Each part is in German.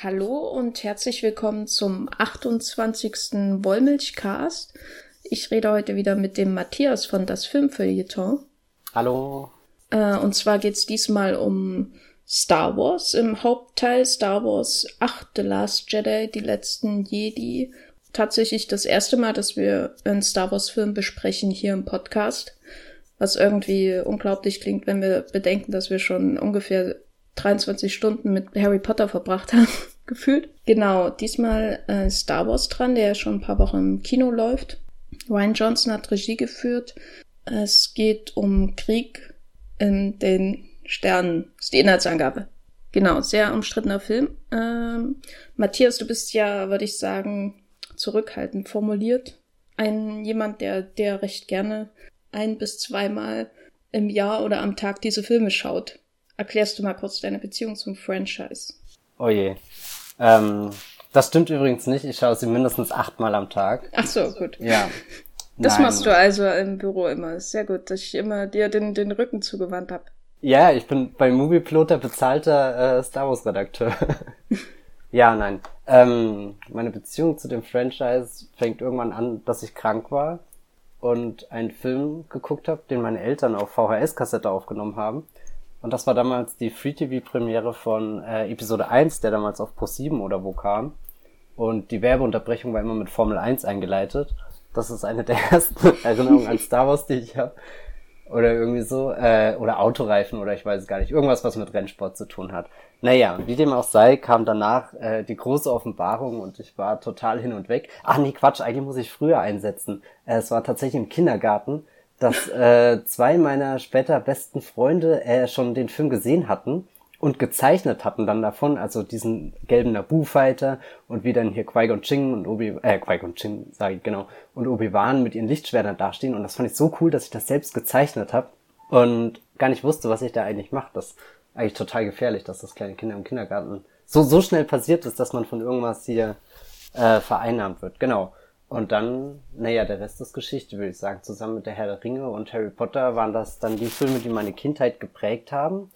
Hallo und herzlich willkommen zum 28. Wollmilchcast. Ich rede heute wieder mit dem Matthias von Das Filmfeuilleton. Hallo. Äh, und zwar geht es diesmal um Star Wars. Im Hauptteil Star Wars 8 The Last Jedi, die letzten Jedi. Tatsächlich das erste Mal, dass wir einen Star Wars Film besprechen hier im Podcast. Was irgendwie unglaublich klingt, wenn wir bedenken, dass wir schon ungefähr 23 Stunden mit Harry Potter verbracht haben, gefühlt. Genau, diesmal äh, Star Wars dran, der ja schon ein paar Wochen im Kino läuft. Ryan Johnson hat Regie geführt. Es geht um Krieg in den Sternen. Das ist die Inhaltsangabe. Genau, sehr umstrittener Film. Ähm, Matthias, du bist ja, würde ich sagen, zurückhaltend formuliert. Ein jemand, der, der recht gerne ein bis zweimal im Jahr oder am Tag diese Filme schaut. Erklärst du mal kurz deine Beziehung zum Franchise? Oh je. Ähm, das stimmt übrigens nicht. Ich schaue sie mindestens achtmal am Tag. Ach so, gut. Ja. Das Nein. machst du also im Büro immer. Sehr gut, dass ich immer dir den, den Rücken zugewandt habe. Ja, ich bin bei Movieplot der bezahlte äh, Star Wars Redakteur. ja, nein. Ähm, meine Beziehung zu dem Franchise fängt irgendwann an, dass ich krank war und einen Film geguckt habe, den meine Eltern auf VHS-Kassette aufgenommen haben. Und das war damals die Free-TV-Premiere von äh, Episode 1, der damals auf Pro7 oder wo kam. Und die Werbeunterbrechung war immer mit Formel 1 eingeleitet. Das ist eine der ersten Erinnerungen an Star Wars, die ich habe. Oder irgendwie so. Äh, oder Autoreifen oder ich weiß es gar nicht. Irgendwas, was mit Rennsport zu tun hat. Naja, wie dem auch sei, kam danach äh, die große Offenbarung und ich war total hin und weg. Ach nee, Quatsch, eigentlich muss ich früher einsetzen. Äh, es war tatsächlich im Kindergarten dass äh, zwei meiner später besten Freunde äh, schon den Film gesehen hatten und gezeichnet hatten dann davon, also diesen gelben Naboo-Fighter und wie dann hier Qui-Gon Jinn und Obi, äh, Qui-Gon Jinn, sage ich genau, und Obi-Wan mit ihren Lichtschwertern dastehen und das fand ich so cool, dass ich das selbst gezeichnet habe und gar nicht wusste, was ich da eigentlich mache. Das ist eigentlich total gefährlich, dass das kleine Kinder im Kindergarten so, so schnell passiert ist, dass man von irgendwas hier äh, vereinnahmt wird. Genau. Und dann, naja, der Rest ist Geschichte, würde ich sagen. Zusammen mit der Herr der Ringe und Harry Potter waren das dann die Filme, die meine Kindheit geprägt haben.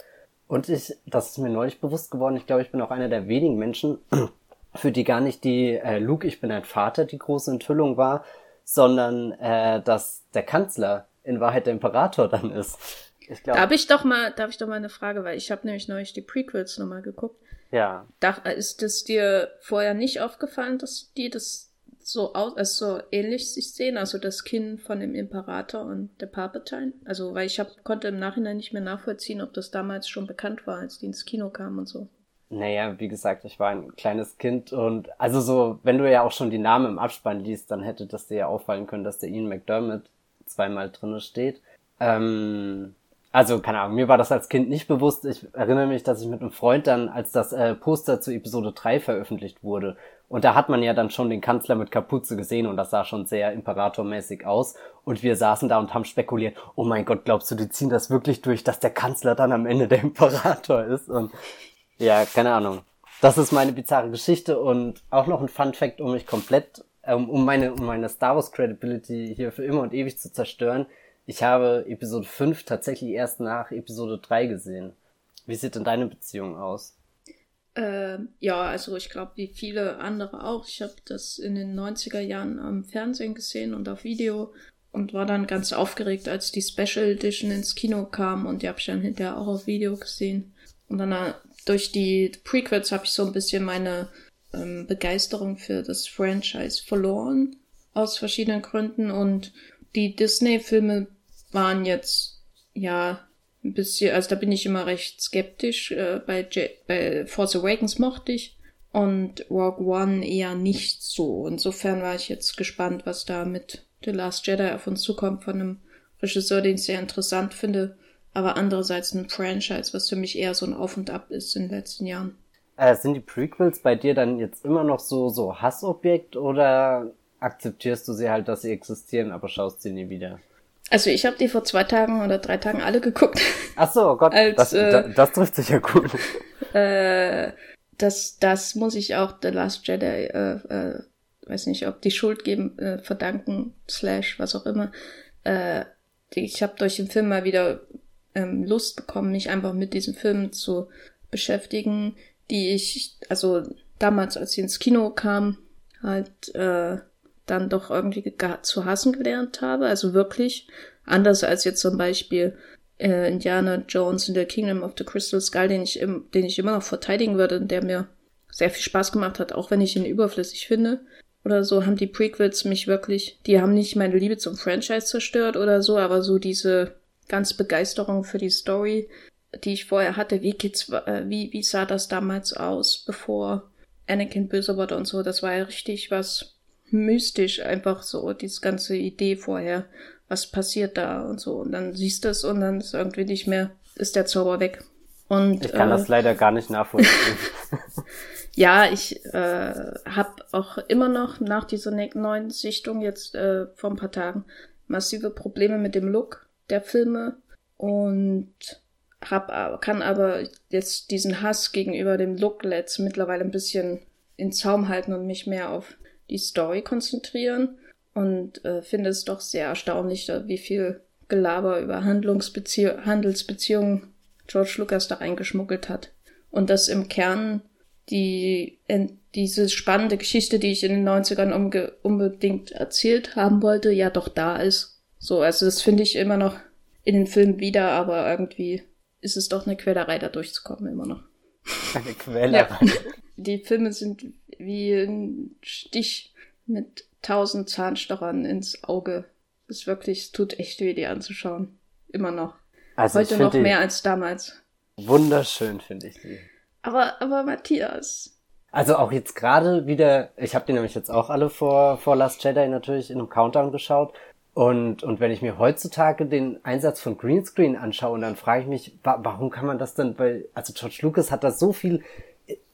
Und ich, das ist mir neulich bewusst geworden, ich glaube, ich bin auch einer der wenigen Menschen, für die gar nicht die äh, Luke, ich bin ein Vater, die große Enthüllung war, sondern äh, dass der Kanzler in Wahrheit der Imperator dann ist. Ich glaub, darf ich doch mal, darf ich doch mal eine Frage, weil ich habe nämlich neulich die Prequels nochmal geguckt. Ja. Dach, ist es dir vorher nicht aufgefallen, dass die das so aus, also so ähnlich sich sehen, also das Kinn von dem Imperator und der Palpatine. Also, weil ich hab, konnte im Nachhinein nicht mehr nachvollziehen, ob das damals schon bekannt war, als die ins Kino kamen und so. Naja, wie gesagt, ich war ein kleines Kind und also so, wenn du ja auch schon die Namen im Abspann liest, dann hätte das dir ja auffallen können, dass der Ian McDermott zweimal drinne steht. Ähm, also, keine Ahnung, mir war das als Kind nicht bewusst. Ich erinnere mich, dass ich mit einem Freund dann, als das äh, Poster zu Episode 3 veröffentlicht wurde, und da hat man ja dann schon den Kanzler mit Kapuze gesehen und das sah schon sehr imperatormäßig aus. Und wir saßen da und haben spekuliert, oh mein Gott, glaubst du, die ziehen das wirklich durch, dass der Kanzler dann am Ende der Imperator ist? Und ja, keine Ahnung. Das ist meine bizarre Geschichte und auch noch ein Fun Fact, um mich komplett, ähm, um meine, um meine Star Wars Credibility hier für immer und ewig zu zerstören. Ich habe Episode 5 tatsächlich erst nach Episode 3 gesehen. Wie sieht denn deine Beziehung aus? Äh, ja, also ich glaube, wie viele andere auch. Ich habe das in den 90er Jahren am Fernsehen gesehen und auf Video und war dann ganz aufgeregt, als die Special Edition ins Kino kam und die habe ich dann hinterher auch auf Video gesehen. Und dann äh, durch die Prequels habe ich so ein bisschen meine ähm, Begeisterung für das Franchise verloren, aus verschiedenen Gründen. Und die Disney-Filme waren jetzt, ja, ein bisschen, also da bin ich immer recht skeptisch. Äh, bei, bei Force Awakens mochte ich und Rogue One eher nicht so. Insofern war ich jetzt gespannt, was da mit The Last Jedi auf uns zukommt von einem Regisseur, den ich sehr interessant finde, aber andererseits ein Franchise, was für mich eher so ein Auf und Ab ist in den letzten Jahren. Äh, sind die Prequels bei dir dann jetzt immer noch so, so Hassobjekt oder akzeptierst du sie halt, dass sie existieren, aber schaust sie nie wieder? Also ich habe die vor zwei Tagen oder drei Tagen alle geguckt. Ach so, oh Gott, Als, das, äh, das trifft sich ja gut. Äh, das, das muss ich auch The Last Jedi, äh, äh, weiß nicht, ob die Schuld geben, äh, verdanken, slash, was auch immer. Äh, ich habe durch den Film mal wieder ähm, Lust bekommen, mich einfach mit diesen Filmen zu beschäftigen, die ich, also damals, als sie ins Kino kam, halt äh, dann doch irgendwie zu hassen gelernt habe. Also wirklich anders als jetzt zum Beispiel äh, Indiana Jones in the Kingdom of the Crystal Skull, den ich, im, den ich immer noch verteidigen würde und der mir sehr viel Spaß gemacht hat, auch wenn ich ihn überflüssig finde. Oder so haben die Prequels mich wirklich, die haben nicht meine Liebe zum Franchise zerstört oder so, aber so diese ganz Begeisterung für die Story, die ich vorher hatte, wie geht's, äh, wie, wie sah das damals aus, bevor Anakin böse wurde und so, das war ja richtig was mystisch, einfach so, diese ganze Idee vorher, was passiert da und so. Und dann siehst du es und dann ist irgendwie nicht mehr, ist der Zauber weg. Und, ich kann äh, das leider gar nicht nachvollziehen. ja, ich äh, habe auch immer noch nach dieser ne-, neuen Sichtung jetzt äh, vor ein paar Tagen massive Probleme mit dem Look der Filme und hab, kann aber jetzt diesen Hass gegenüber dem Looklets mittlerweile ein bisschen in Zaum halten und mich mehr auf die Story konzentrieren und äh, finde es doch sehr erstaunlich, wie viel Gelaber über Handlungsbezieh Handelsbeziehungen George Lucas da reingeschmuggelt hat. Und dass im Kern die, in, diese spannende Geschichte, die ich in den 90ern unbedingt erzählt haben wollte, ja doch da ist. So, also das finde ich immer noch in den Filmen wieder, aber irgendwie ist es doch eine Quälerei, da durchzukommen, immer noch. Eine Quälerei. Ja. Die Filme sind wie ein Stich mit tausend Zahnstochern ins Auge. Ist wirklich, es tut echt weh, die anzuschauen. Immer noch. Also Heute noch mehr als damals. Wunderschön finde ich die. Aber, aber Matthias. Also auch jetzt gerade wieder, ich habe die nämlich jetzt auch alle vor, vor Last Jedi natürlich in einem Countdown geschaut und, und wenn ich mir heutzutage den Einsatz von Greenscreen anschaue, dann frage ich mich, wa warum kann man das denn, weil, also George Lucas hat da so viel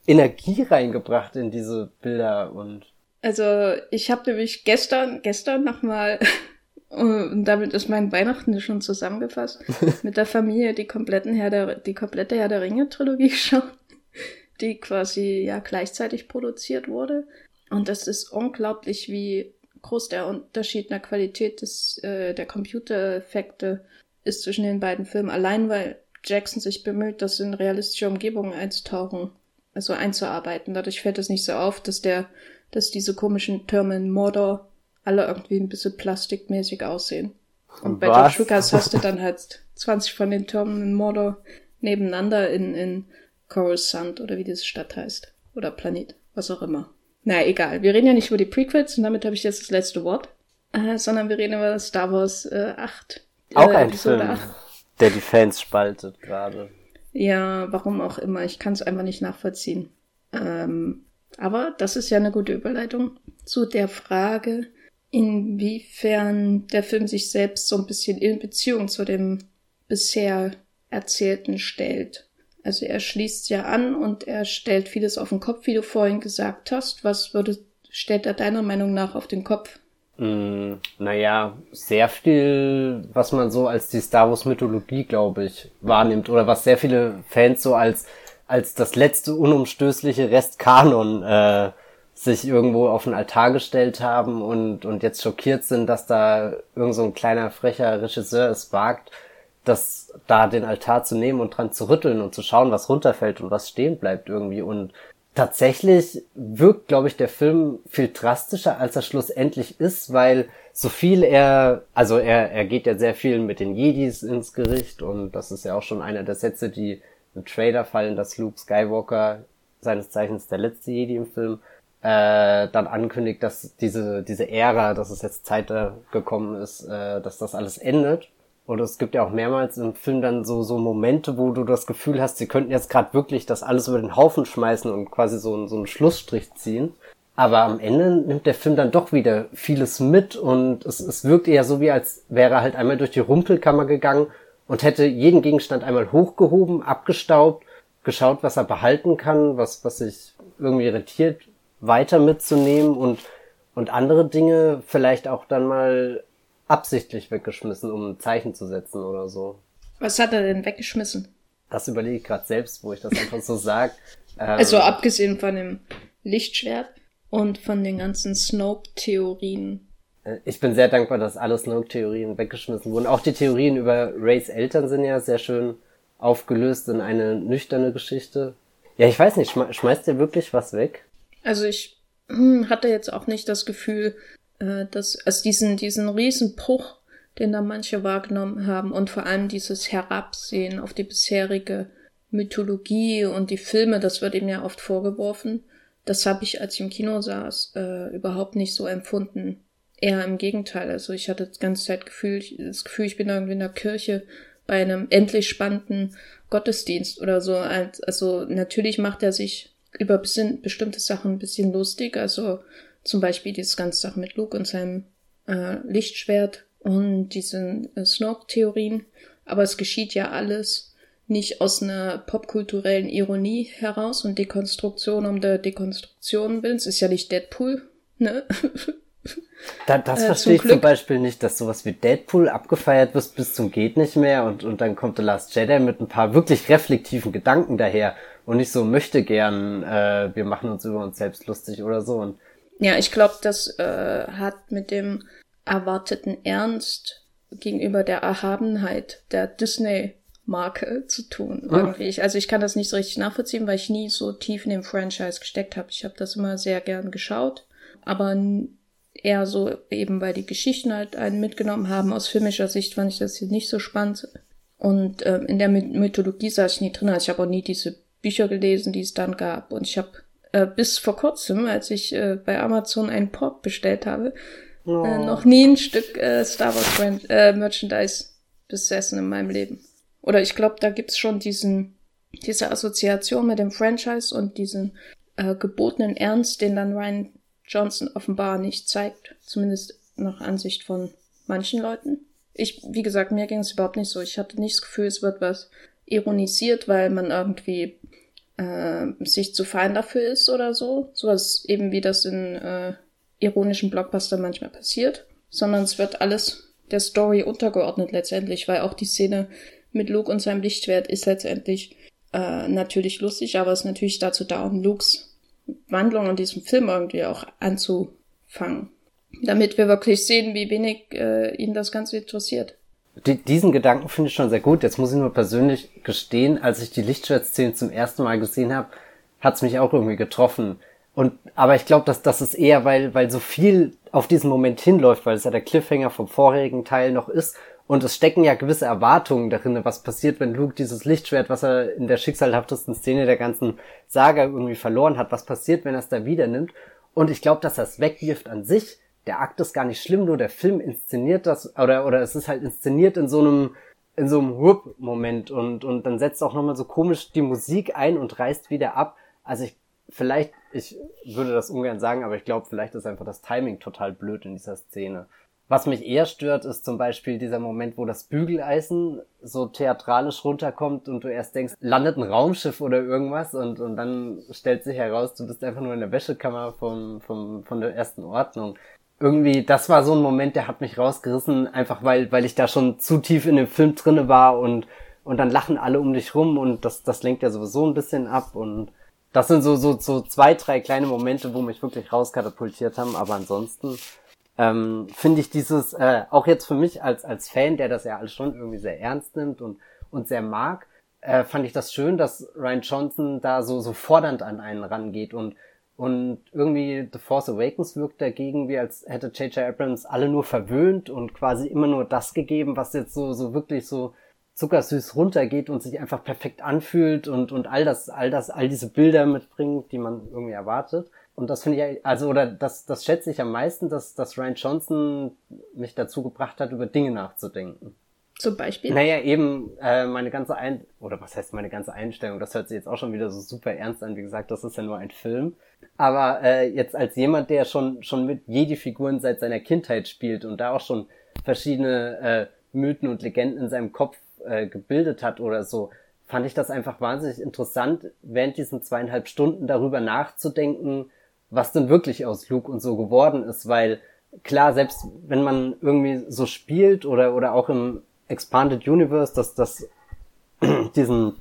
Energie reingebracht in diese Bilder und. Also ich habe nämlich gestern, gestern nochmal, und damit ist mein Weihnachten schon zusammengefasst, mit der Familie die kompletten Herr der, die komplette Herr der Ringe Trilogie geschaut, die quasi ja gleichzeitig produziert wurde. Und das ist unglaublich, wie groß der Unterschied in der Qualität des, äh, der Computereffekte ist zwischen den beiden Filmen. Allein weil Jackson sich bemüht, das in realistische Umgebungen einzutauchen, also einzuarbeiten. Dadurch fällt es nicht so auf, dass der, dass diese komischen Türme in Mordor alle irgendwie ein bisschen plastikmäßig aussehen. Und bei Was? George Lucas hast du dann halt 20 von den Türmen in Mordor nebeneinander in, in Coruscant oder wie diese Stadt heißt. Oder Planet, was auch immer. Na, egal. Wir reden ja nicht über die Prequels und damit habe ich jetzt das letzte Wort, äh, sondern wir reden über Star Wars äh, 8. Auch äh, ein Episode Film, 8. der die Fans spaltet gerade. Ja, warum auch immer. Ich kann es einfach nicht nachvollziehen. Ähm, aber das ist ja eine gute Überleitung zu der Frage, inwiefern der Film sich selbst so ein bisschen in Beziehung zu dem bisher Erzählten stellt. Also er schließt ja an und er stellt vieles auf den Kopf, wie du vorhin gesagt hast. Was würde, stellt er deiner Meinung nach auf den Kopf? Mm, naja, sehr viel, was man so als die Star Wars Mythologie, glaube ich, wahrnimmt. Oder was sehr viele Fans so als, als das letzte unumstößliche Restkanon äh, sich irgendwo auf den Altar gestellt haben und, und jetzt schockiert sind, dass da irgend so ein kleiner frecher Regisseur es wagt, das da den Altar zu nehmen und dran zu rütteln und zu schauen, was runterfällt und was stehen bleibt irgendwie. Und tatsächlich wirkt, glaube ich, der Film viel drastischer, als er schlussendlich ist, weil so viel er, also er, er geht ja sehr viel mit den Jedis ins Gericht und das ist ja auch schon einer der Sätze, die im Trailer fallen, dass Luke Skywalker, seines Zeichens der letzte Jedi im Film, äh, dann ankündigt, dass diese, diese Ära, dass es jetzt Zeit gekommen ist, äh, dass das alles endet oder es gibt ja auch mehrmals im Film dann so, so Momente, wo du das Gefühl hast, sie könnten jetzt gerade wirklich das alles über den Haufen schmeißen und quasi so, so einen Schlussstrich ziehen. Aber am Ende nimmt der Film dann doch wieder vieles mit und es, es wirkt eher so, wie als wäre er halt einmal durch die Rumpelkammer gegangen und hätte jeden Gegenstand einmal hochgehoben, abgestaubt, geschaut, was er behalten kann, was, was sich irgendwie irritiert, weiter mitzunehmen und, und andere Dinge vielleicht auch dann mal absichtlich weggeschmissen, um ein Zeichen zu setzen oder so. Was hat er denn weggeschmissen? Das überlege ich gerade selbst, wo ich das einfach so sage. Ähm, also abgesehen von dem Lichtschwert und von den ganzen Snoke-Theorien. Äh, ich bin sehr dankbar, dass alle Snoke-Theorien weggeschmissen wurden. Auch die Theorien über Rays Eltern sind ja sehr schön aufgelöst in eine nüchterne Geschichte. Ja, ich weiß nicht, schmeißt ihr wirklich was weg? Also ich hm, hatte jetzt auch nicht das Gefühl, äh, dass, also diesen, diesen Riesenbruch, den da manche wahrgenommen haben und vor allem dieses Herabsehen auf die bisherige Mythologie und die Filme, das wird ihm ja oft vorgeworfen. Das habe ich, als ich im Kino saß, äh, überhaupt nicht so empfunden. Eher im Gegenteil. Also ich hatte die ganze Zeit Gefühl, das Gefühl, ich bin irgendwie in der Kirche bei einem endlich spannenden Gottesdienst oder so. Also natürlich macht er sich über bestimmte Sachen ein bisschen lustig. Also zum Beispiel diese ganze Sache mit Luke und seinem äh, Lichtschwert und diesen äh, Snoke-Theorien. Aber es geschieht ja alles nicht aus einer popkulturellen Ironie heraus und Dekonstruktion um der Dekonstruktion willens. Ist ja nicht Deadpool, ne? Da, das äh, verstehe ich Glück. zum Beispiel nicht, dass sowas wie Deadpool abgefeiert wird bis zum geht nicht mehr und, und dann kommt The Last Jedi mit ein paar wirklich reflektiven Gedanken daher und nicht so möchte gern, äh, wir machen uns über uns selbst lustig oder so. Und ja, ich glaube, das äh, hat mit dem erwarteten Ernst gegenüber der Erhabenheit der Disney-Marke zu tun. Hm. Irgendwie. Also ich kann das nicht so richtig nachvollziehen, weil ich nie so tief in dem Franchise gesteckt habe. Ich habe das immer sehr gern geschaut, aber eher so eben, weil die Geschichten halt einen mitgenommen haben. Aus filmischer Sicht fand ich das hier nicht so spannend. Und ähm, in der Mythologie saß ich nie drin. Also ich habe auch nie diese Bücher gelesen, die es dann gab. Und ich habe äh, bis vor kurzem, als ich äh, bei Amazon einen Pop bestellt habe, äh, oh. äh, noch nie ein Stück äh, Star Wars Merchandise besessen in meinem Leben. Oder ich glaube, da gibt's schon diesen diese Assoziation mit dem Franchise und diesen gebotenen Ernst, den dann Ryan Johnson offenbar nicht zeigt, zumindest nach Ansicht von manchen Leuten. Ich, wie gesagt, mir ging es überhaupt nicht so. Ich hatte nicht das Gefühl, es wird was ironisiert, weil man irgendwie äh, sich zu fein dafür ist oder so. Sowas eben wie das in äh, ironischen Blockbuster manchmal passiert. Sondern es wird alles der Story untergeordnet letztendlich, weil auch die Szene mit Luke und seinem Lichtschwert ist letztendlich äh, natürlich lustig, aber es ist natürlich dazu da, um Lukes Wandlung in diesem Film irgendwie auch anzufangen. Damit wir wirklich sehen, wie wenig äh, ihn das Ganze interessiert. Die, diesen Gedanken finde ich schon sehr gut. Jetzt muss ich nur persönlich gestehen, als ich die Lichtschwertszene zum ersten Mal gesehen habe, hat es mich auch irgendwie getroffen. Und aber ich glaube, dass das ist eher, weil weil so viel auf diesen Moment hinläuft, weil es ja der Cliffhanger vom vorherigen Teil noch ist und es stecken ja gewisse Erwartungen darin, was passiert, wenn Luke dieses Lichtschwert, was er in der schicksalhaftesten Szene der ganzen Saga irgendwie verloren hat, was passiert, wenn er es da wieder nimmt. Und ich glaube, dass es wegwirft an sich. Der Akt ist gar nicht schlimm, nur der Film inszeniert das, oder, oder es ist halt inszeniert in so einem, in so einem Whoop-Moment und, und dann setzt auch nochmal so komisch die Musik ein und reißt wieder ab. Also ich, vielleicht, ich würde das ungern sagen, aber ich glaube, vielleicht ist einfach das Timing total blöd in dieser Szene. Was mich eher stört, ist zum Beispiel dieser Moment, wo das Bügeleisen so theatralisch runterkommt und du erst denkst, landet ein Raumschiff oder irgendwas und, und dann stellt sich heraus, du bist einfach nur in der Wäschekammer vom, vom, von der ersten Ordnung. Irgendwie, das war so ein Moment, der hat mich rausgerissen, einfach weil, weil ich da schon zu tief in dem Film drinne war und, und dann lachen alle um dich rum und das, das lenkt ja sowieso ein bisschen ab und das sind so, so, so zwei, drei kleine Momente, wo mich wirklich rauskatapultiert haben, aber ansonsten ähm, finde ich dieses, äh, auch jetzt für mich als, als Fan, der das ja alles schon irgendwie sehr ernst nimmt und, und sehr mag, äh, fand ich das schön, dass Ryan Johnson da so, so fordernd an einen rangeht und, und irgendwie The Force Awakens wirkt dagegen, wie als hätte J.J. Abrams alle nur verwöhnt und quasi immer nur das gegeben, was jetzt so, so wirklich so zuckersüß runtergeht und sich einfach perfekt anfühlt und, und all das, all das, all diese Bilder mitbringt, die man irgendwie erwartet. Und das finde ich, also, oder das, das schätze ich am meisten, dass, dass Ryan Johnson mich dazu gebracht hat, über Dinge nachzudenken. Zum Beispiel? Naja, eben äh, meine ganze Ein oder was heißt meine ganze Einstellung, das hört sich jetzt auch schon wieder so super ernst an, wie gesagt, das ist ja nur ein Film. Aber äh, jetzt als jemand, der schon, schon mit Jedi-Figuren seit seiner Kindheit spielt und da auch schon verschiedene äh, Mythen und Legenden in seinem Kopf äh, gebildet hat oder so, fand ich das einfach wahnsinnig interessant, während diesen zweieinhalb Stunden darüber nachzudenken, was denn wirklich aus Luke und so geworden ist, weil klar, selbst wenn man irgendwie so spielt oder, oder auch im Expanded Universe, dass das diesen,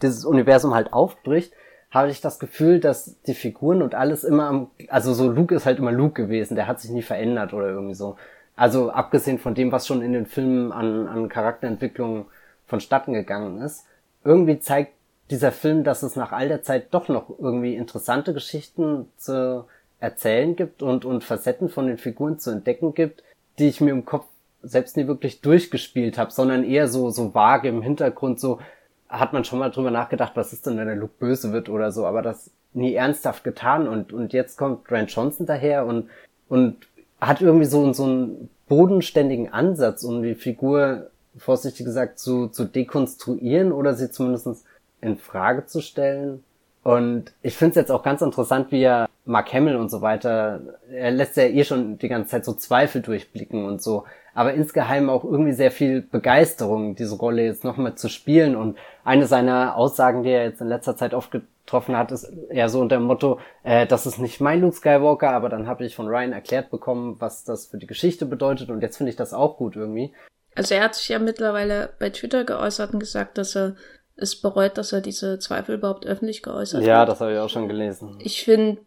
dieses Universum halt aufbricht, habe ich das Gefühl, dass die Figuren und alles immer am, also so Luke ist halt immer Luke gewesen, der hat sich nie verändert oder irgendwie so. Also abgesehen von dem, was schon in den Filmen an, an Charakterentwicklung vonstatten gegangen ist, irgendwie zeigt dieser Film, dass es nach all der Zeit doch noch irgendwie interessante Geschichten zu erzählen gibt und, und Facetten von den Figuren zu entdecken gibt, die ich mir im Kopf selbst nie wirklich durchgespielt habe, sondern eher so, so vage im Hintergrund, so hat man schon mal drüber nachgedacht, was ist denn, wenn der Luke böse wird oder so, aber das nie ernsthaft getan und, und jetzt kommt Grant Johnson daher und, und hat irgendwie so, so einen bodenständigen Ansatz, um die Figur, vorsichtig gesagt, zu, zu dekonstruieren oder sie zumindest in Frage zu stellen. Und ich finde es jetzt auch ganz interessant, wie er Mark Hamill und so weiter, er lässt ja eh schon die ganze Zeit so Zweifel durchblicken und so, aber insgeheim auch irgendwie sehr viel Begeisterung, diese Rolle jetzt nochmal zu spielen. Und eine seiner Aussagen, die er jetzt in letzter Zeit oft getroffen hat, ist eher so unter dem Motto, äh, das ist nicht mein Luke Skywalker, aber dann habe ich von Ryan erklärt bekommen, was das für die Geschichte bedeutet und jetzt finde ich das auch gut irgendwie. Also er hat sich ja mittlerweile bei Twitter geäußert und gesagt, dass er es bereut, dass er diese Zweifel überhaupt öffentlich geäußert ja, hat. Ja, das habe ich auch schon gelesen. Ich finde,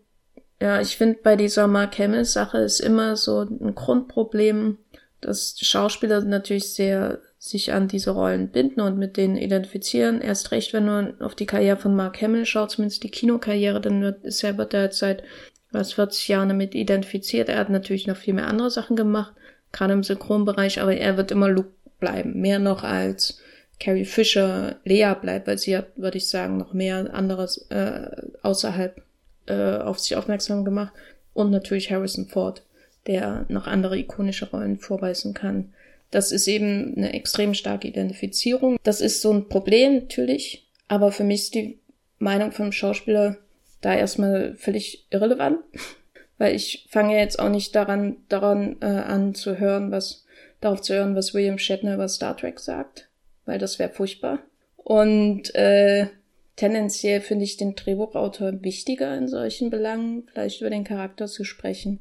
ja, ich finde bei dieser Mark Hamill Sache ist immer so ein Grundproblem, dass Schauspieler natürlich sehr sich an diese Rollen binden und mit denen identifizieren. Erst recht, wenn man auf die Karriere von Mark Hamill schaut, zumindest die Kinokarriere, dann wird, ist er er seit was 40 Jahren damit identifiziert. Er hat natürlich noch viel mehr andere Sachen gemacht, gerade im Synchronbereich, aber er wird immer Luke bleiben. Mehr noch als Carrie Fisher Lea bleibt, weil sie hat, würde ich sagen, noch mehr anderes äh, außerhalb äh, auf sich aufmerksam gemacht. Und natürlich Harrison Ford, der noch andere ikonische Rollen vorweisen kann. Das ist eben eine extrem starke Identifizierung. Das ist so ein Problem natürlich, aber für mich ist die Meinung vom Schauspieler da erstmal völlig irrelevant, weil ich fange jetzt auch nicht daran, daran äh, an zu hören, was darauf zu hören, was William Shatner über Star Trek sagt, weil das wäre furchtbar. Und äh, tendenziell finde ich den Drehbuchautor wichtiger in solchen Belangen, vielleicht über den Charakter zu sprechen.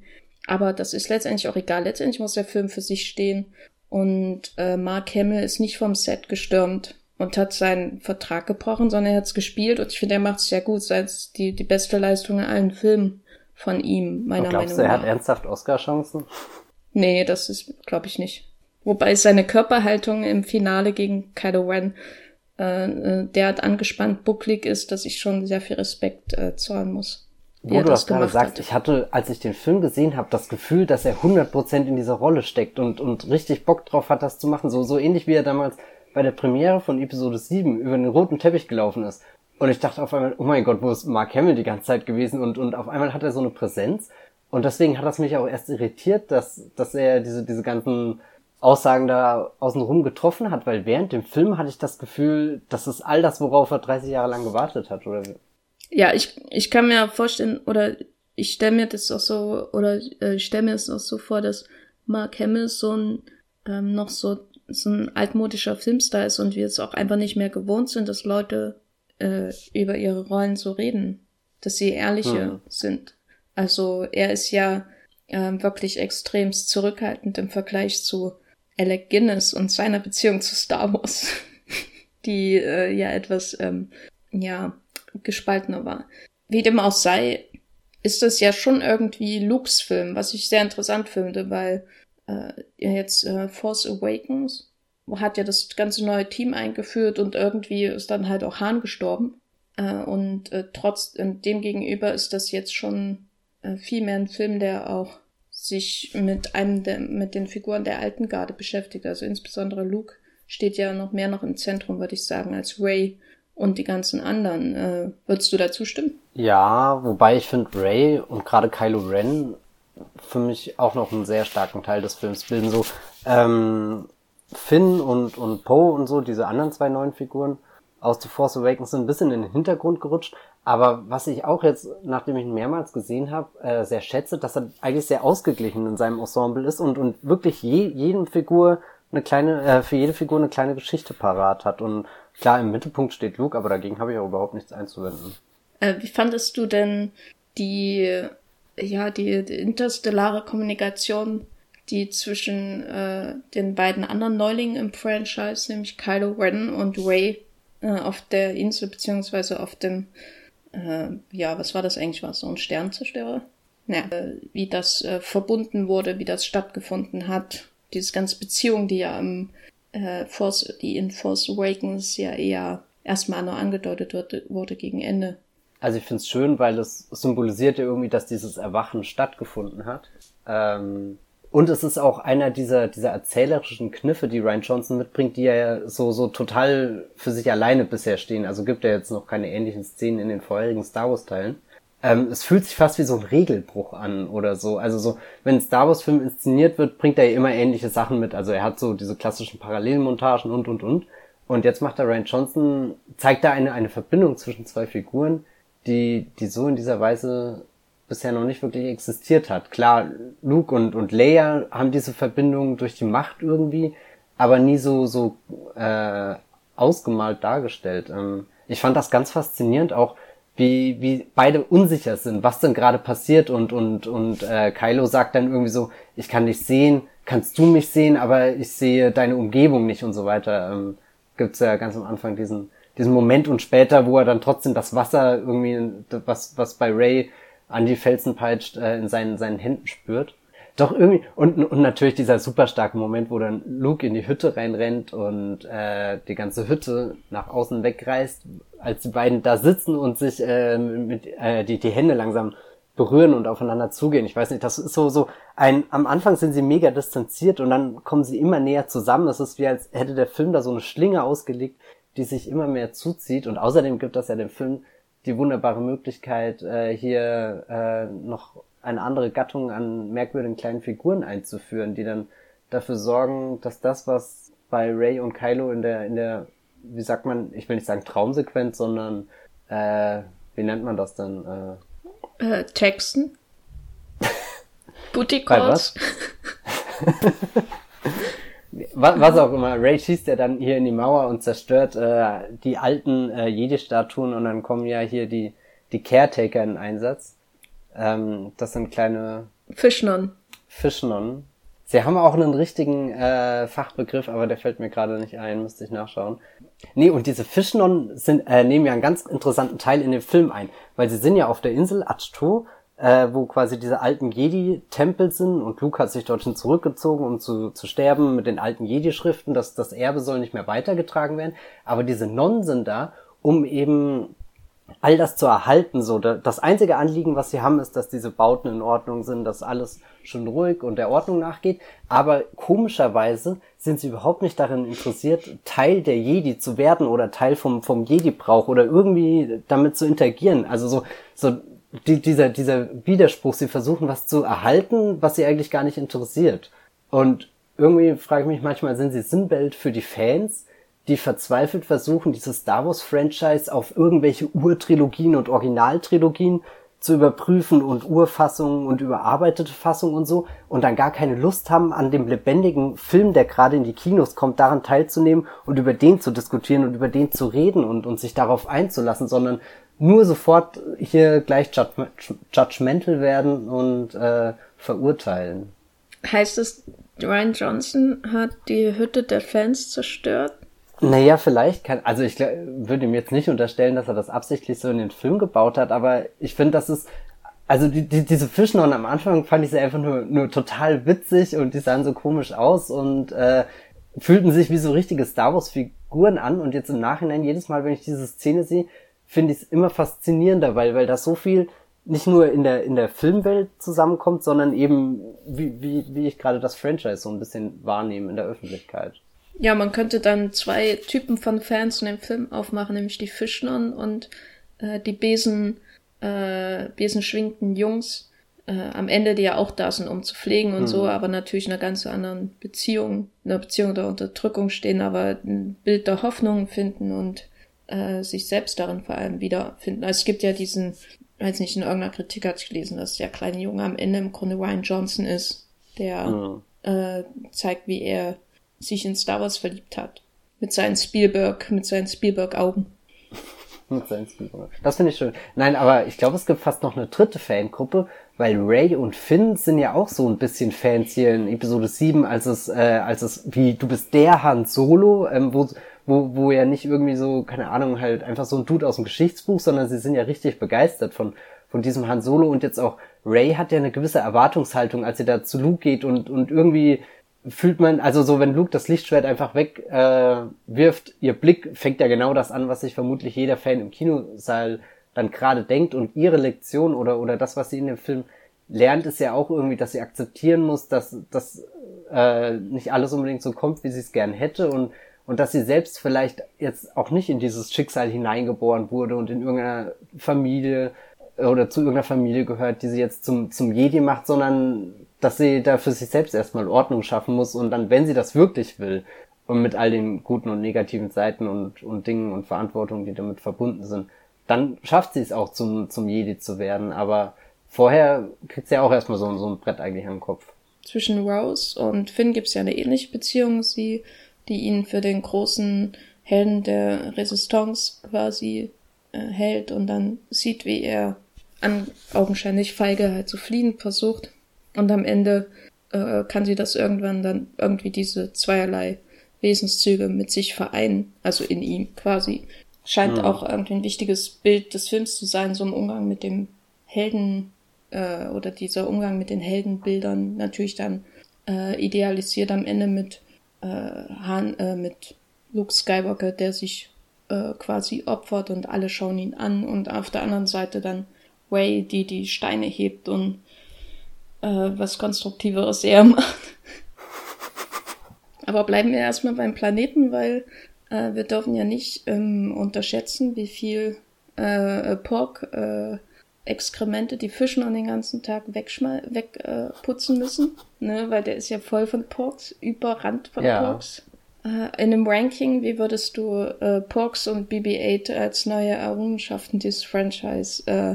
Aber das ist letztendlich auch egal. Letztendlich muss der Film für sich stehen. Und äh, Mark Hamill ist nicht vom Set gestürmt und hat seinen Vertrag gebrochen, sondern er hat es gespielt und ich finde, er macht es sehr gut. Sei es die, die beste Leistung in allen Filmen von ihm, meiner glaubst Meinung du, er nach. hat ernsthaft Oscar-Chancen? Nee, das ist, glaube ich, nicht. Wobei seine Körperhaltung im Finale gegen Kylo Ren äh, äh, derart angespannt bucklig ist, dass ich schon sehr viel Respekt äh, zollen muss. Wo du das gerade sagst, hat. ich hatte, als ich den Film gesehen habe, das Gefühl, dass er 100% in dieser Rolle steckt und, und richtig Bock drauf hat, das zu machen. So, so ähnlich wie er damals bei der Premiere von Episode 7 über den roten Teppich gelaufen ist. Und ich dachte auf einmal, oh mein Gott, wo ist Mark Hamill die ganze Zeit gewesen? Und, und auf einmal hat er so eine Präsenz. Und deswegen hat das mich auch erst irritiert, dass, dass er diese, diese ganzen Aussagen da außenrum getroffen hat, weil während dem Film hatte ich das Gefühl, das ist all das, worauf er 30 Jahre lang gewartet hat, oder ja, ich, ich kann mir vorstellen, oder ich stelle mir das auch so, oder äh, ich stelle mir das auch so vor, dass Mark Hamill so ein, ähm, noch so, so ein altmodischer Filmstar ist und wir es auch einfach nicht mehr gewohnt sind, dass Leute äh, über ihre Rollen so reden, dass sie ehrliche hm. sind. Also er ist ja ähm, wirklich extremst zurückhaltend im Vergleich zu Alec Guinness und seiner Beziehung zu Star Wars, die äh, ja etwas ähm, ja gespaltener war. Wie dem auch sei, ist das ja schon irgendwie Lukes Film, was ich sehr interessant finde, weil äh, jetzt äh, Force Awakens hat ja das ganze neue Team eingeführt und irgendwie ist dann halt auch Hahn gestorben. Äh, und äh, trotz dem gegenüber ist das jetzt schon äh, viel mehr ein Film, der auch sich mit einem der, mit den Figuren der alten Garde beschäftigt. Also insbesondere Luke steht ja noch mehr noch im Zentrum, würde ich sagen, als Ray und die ganzen anderen. Äh, würdest du dazu stimmen? Ja, wobei ich finde Ray und gerade Kylo Ren für mich auch noch einen sehr starken Teil des Films bilden. So ähm, Finn und, und Poe und so, diese anderen zwei neuen Figuren aus The Force Awakens sind ein bisschen in den Hintergrund gerutscht. Aber was ich auch jetzt, nachdem ich ihn mehrmals gesehen habe, äh, sehr schätze, dass er eigentlich sehr ausgeglichen in seinem Ensemble ist und, und wirklich je, jedem Figur eine kleine, äh, für jede Figur eine kleine Geschichte parat hat. Und Klar, im Mittelpunkt steht Luke, aber dagegen habe ich auch überhaupt nichts einzuwenden. Äh, wie fandest du denn die, ja, die, die interstellare Kommunikation, die zwischen äh, den beiden anderen Neulingen im Franchise, nämlich Kylo Ren und Ray, äh, auf der Insel beziehungsweise auf dem, äh, ja, was war das eigentlich? War es so ein Sternzerstörer? Ja, äh, wie das äh, verbunden wurde, wie das stattgefunden hat. Diese ganze Beziehung, die ja im äh, Force, die in Force Awakens ja eher erstmal noch angedeutet wurde, wurde gegen Ende. Also ich finde es schön, weil es symbolisiert ja irgendwie, dass dieses Erwachen stattgefunden hat. Ähm, und es ist auch einer dieser, dieser erzählerischen Kniffe, die Ryan Johnson mitbringt, die ja so, so total für sich alleine bisher stehen. Also gibt er jetzt noch keine ähnlichen Szenen in den vorherigen Star Wars Teilen. Ähm, es fühlt sich fast wie so ein Regelbruch an oder so. Also so, wenn ein Star Wars Film inszeniert wird, bringt er ja immer ähnliche Sachen mit. Also er hat so diese klassischen Parallelmontagen und, und, und. Und jetzt macht er Ryan Johnson, zeigt da eine, eine Verbindung zwischen zwei Figuren, die, die so in dieser Weise bisher noch nicht wirklich existiert hat. Klar, Luke und, und Leia haben diese Verbindung durch die Macht irgendwie, aber nie so, so äh, ausgemalt dargestellt. Ähm, ich fand das ganz faszinierend, auch wie, wie beide unsicher sind, was denn gerade passiert und, und, und äh, Kylo sagt dann irgendwie so, ich kann dich sehen, kannst du mich sehen, aber ich sehe deine Umgebung nicht und so weiter. Ähm, gibt's ja ganz am Anfang diesen, diesen Moment und später, wo er dann trotzdem das Wasser irgendwie, was, was bei Ray an die Felsen peitscht, äh, in seinen, seinen Händen spürt. Doch irgendwie, und, und natürlich dieser super starke Moment, wo dann Luke in die Hütte reinrennt und äh, die ganze Hütte nach außen wegreißt, als die beiden da sitzen und sich äh, mit äh, die, die Hände langsam berühren und aufeinander zugehen. Ich weiß nicht, das ist so, so ein, am Anfang sind sie mega distanziert und dann kommen sie immer näher zusammen. Das ist wie als hätte der Film da so eine Schlinge ausgelegt, die sich immer mehr zuzieht. Und außerdem gibt das ja dem Film die wunderbare Möglichkeit, äh, hier äh, noch eine andere Gattung an merkwürdigen kleinen Figuren einzuführen, die dann dafür sorgen, dass das, was bei Ray und Kylo in der, in der, wie sagt man, ich will nicht sagen Traumsequenz, sondern äh, wie nennt man das dann? Äh, äh Texten? Booty Calls? was auch immer. Ray schießt ja dann hier in die Mauer und zerstört äh, die alten äh, Jedi-Statuen und dann kommen ja hier die, die Caretaker in Einsatz. Ähm, das sind kleine Fischnonnen. Fischnonnen. Sie haben auch einen richtigen äh, Fachbegriff, aber der fällt mir gerade nicht ein, müsste ich nachschauen. Nee, und diese Fischnonnen sind, äh, nehmen ja einen ganz interessanten Teil in den Film ein, weil sie sind ja auf der Insel Achto äh, wo quasi diese alten Jedi-Tempel sind und Luke hat sich dorthin zurückgezogen, um zu, zu sterben mit den alten Jedi-Schriften. Das, das Erbe soll nicht mehr weitergetragen werden. Aber diese Nonnen sind da, um eben all das zu erhalten. So, das einzige Anliegen, was sie haben, ist, dass diese Bauten in Ordnung sind, dass alles schon ruhig und der Ordnung nachgeht. Aber komischerweise sind sie überhaupt nicht darin interessiert, Teil der Jedi zu werden oder Teil vom, vom Jedi-Brauch oder irgendwie damit zu interagieren. Also so, so die, dieser, dieser Widerspruch, sie versuchen was zu erhalten, was sie eigentlich gar nicht interessiert. Und irgendwie frage ich mich manchmal, sind sie Sinnbild für die Fans, die verzweifelt versuchen, dieses Star Wars Franchise auf irgendwelche Urtrilogien und Originaltrilogien zu überprüfen und Urfassungen und überarbeitete Fassungen und so und dann gar keine Lust haben, an dem lebendigen Film, der gerade in die Kinos kommt, daran teilzunehmen und über den zu diskutieren und über den zu reden und, und sich darauf einzulassen, sondern nur sofort hier gleich judgmental werden und äh, verurteilen. Heißt es, Ryan Johnson hat die Hütte der Fans zerstört? Naja, vielleicht kann, also ich würde ihm jetzt nicht unterstellen, dass er das absichtlich so in den Film gebaut hat, aber ich finde, das ist, also die, die, diese Fischnonnen am Anfang fand ich sie einfach nur, nur total witzig und die sahen so komisch aus und äh, fühlten sich wie so richtige Star Wars Figuren an und jetzt im Nachhinein jedes Mal, wenn ich diese Szene sehe, finde ich es immer faszinierender, weil, weil das so viel nicht nur in der, in der Filmwelt zusammenkommt, sondern eben, wie, wie, wie ich gerade das Franchise so ein bisschen wahrnehme in der Öffentlichkeit. Ja, man könnte dann zwei Typen von Fans in dem Film aufmachen, nämlich die Fischnern und äh, die Besen, äh, besenschwingenden Jungs äh, am Ende, die ja auch da sind, um zu pflegen und mhm. so, aber natürlich in einer ganz anderen Beziehung, in einer Beziehung der Unterdrückung stehen, aber ein Bild der Hoffnung finden und äh, sich selbst darin vor allem wiederfinden. Also es gibt ja diesen, weiß nicht, in irgendeiner Kritik hat ich gelesen, dass der kleine Junge am Ende im Grunde Ryan Johnson ist, der mhm. äh, zeigt, wie er sich in Star Wars verliebt hat. Mit seinen Spielberg, mit seinen Spielberg-Augen. mit seinen Spielberg. Das finde ich schön. Nein, aber ich glaube, es gibt fast noch eine dritte Fangruppe, weil Ray und Finn sind ja auch so ein bisschen Fans hier in Episode 7, als es, äh, als es wie du bist der Han Solo, ähm, wo wo, wo ja nicht irgendwie so, keine Ahnung, halt einfach so ein Dude aus dem Geschichtsbuch, sondern sie sind ja richtig begeistert von, von diesem Han Solo und jetzt auch Ray hat ja eine gewisse Erwartungshaltung, als sie da zu Luke geht und, und irgendwie fühlt man, also so, wenn Luke das Lichtschwert einfach weg äh, wirft, ihr Blick fängt ja genau das an, was sich vermutlich jeder Fan im Kinosaal dann gerade denkt. Und ihre Lektion oder oder das, was sie in dem Film lernt, ist ja auch irgendwie, dass sie akzeptieren muss, dass dass äh, nicht alles unbedingt so kommt, wie sie es gern hätte. Und und dass sie selbst vielleicht jetzt auch nicht in dieses Schicksal hineingeboren wurde und in irgendeiner Familie oder zu irgendeiner Familie gehört, die sie jetzt zum zum Jedi macht, sondern dass sie da für sich selbst erstmal Ordnung schaffen muss und dann, wenn sie das wirklich will, und mit all den guten und negativen Seiten und, und Dingen und Verantwortungen, die damit verbunden sind, dann schafft sie es auch zum, zum Jedi zu werden. Aber vorher kriegt sie ja auch erstmal so, so ein Brett eigentlich am Kopf. Zwischen Rose und Finn gibt's ja eine ähnliche Beziehung, sie, die ihn für den großen Helden der Resistance quasi äh, hält und dann sieht, wie er an augenscheinlich feige halt zu fliehen versucht und am Ende äh, kann sie das irgendwann dann irgendwie diese zweierlei Wesenszüge mit sich vereinen, also in ihm quasi. Scheint mhm. auch irgendwie ein wichtiges Bild des Films zu sein, so ein Umgang mit dem Helden äh, oder dieser Umgang mit den Heldenbildern natürlich dann äh, idealisiert am Ende mit äh, Han, äh, mit Luke Skywalker, der sich äh, quasi opfert und alle schauen ihn an und auf der anderen Seite dann Way, die die Steine hebt und äh, was Konstruktiveres eher macht. Aber bleiben wir erstmal beim Planeten, weil äh, wir dürfen ja nicht ähm, unterschätzen, wie viel äh, Pork äh, Exkremente die Fischen an den ganzen Tag wegputzen weg, äh, müssen, ne? weil der ist ja voll von Porks, überrannt von ja. Porks. Äh, in einem Ranking, wie würdest du äh, Porks und BB-8 als neue Errungenschaften dieses Franchise äh,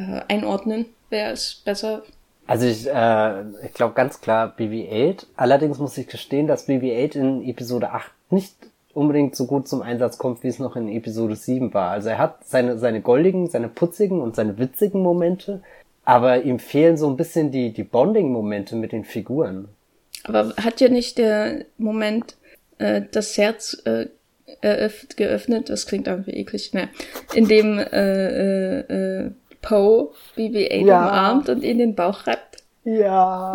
äh, einordnen? Wer ist besser? Also ich, äh, ich glaube ganz klar BB-8. Allerdings muss ich gestehen, dass BB-8 in Episode 8 nicht unbedingt so gut zum Einsatz kommt, wie es noch in Episode 7 war. Also er hat seine, seine goldigen, seine putzigen und seine witzigen Momente, aber ihm fehlen so ein bisschen die, die Bonding-Momente mit den Figuren. Aber hat ja nicht der Moment äh, das Herz äh, geöffnet, das klingt irgendwie eklig, ne? In dem äh, äh, äh Poe BB-8 ja. umarmt und in den Bauch reibt. Ja.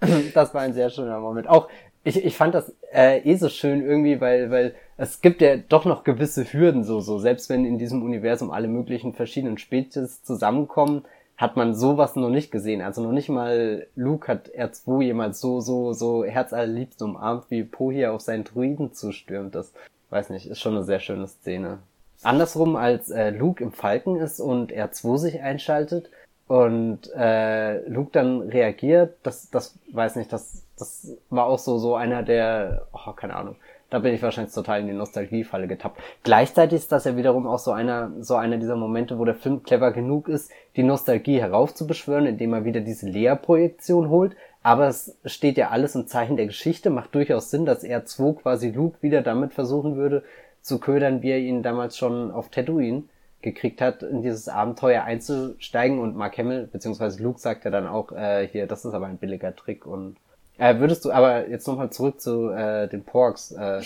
das war ein sehr schöner Moment. Auch ich, ich fand das äh, eh so schön irgendwie, weil, weil es gibt ja doch noch gewisse Hürden so, so. Selbst wenn in diesem Universum alle möglichen verschiedenen Spezies zusammenkommen, hat man sowas noch nicht gesehen. Also noch nicht mal Luke hat R2 jemals so, so, so herzallerliebst umarmt, wie Poe hier auf seinen Druiden zustürmt. Das, weiß nicht, ist schon eine sehr schöne Szene. Andersrum, als äh, Luke im Falken ist und R2 sich einschaltet und äh, Luke dann reagiert, das, das weiß nicht, das, das war auch so, so einer der, oh, keine Ahnung, da bin ich wahrscheinlich total in die Nostalgiefalle getappt. Gleichzeitig ist das ja wiederum auch so einer, so einer dieser Momente, wo der Film clever genug ist, die Nostalgie heraufzubeschwören, indem er wieder diese Leerprojektion holt. Aber es steht ja alles im Zeichen der Geschichte, macht durchaus Sinn, dass R2 quasi Luke wieder damit versuchen würde, zu ködern, wie er ihn damals schon auf Tatooine gekriegt hat, in dieses Abenteuer einzusteigen. Und Mark Hamill, beziehungsweise Luke sagt ja dann auch, äh, hier, das ist aber ein billiger Trick. Und äh, würdest du aber jetzt nochmal zurück zu äh, den Porks, äh,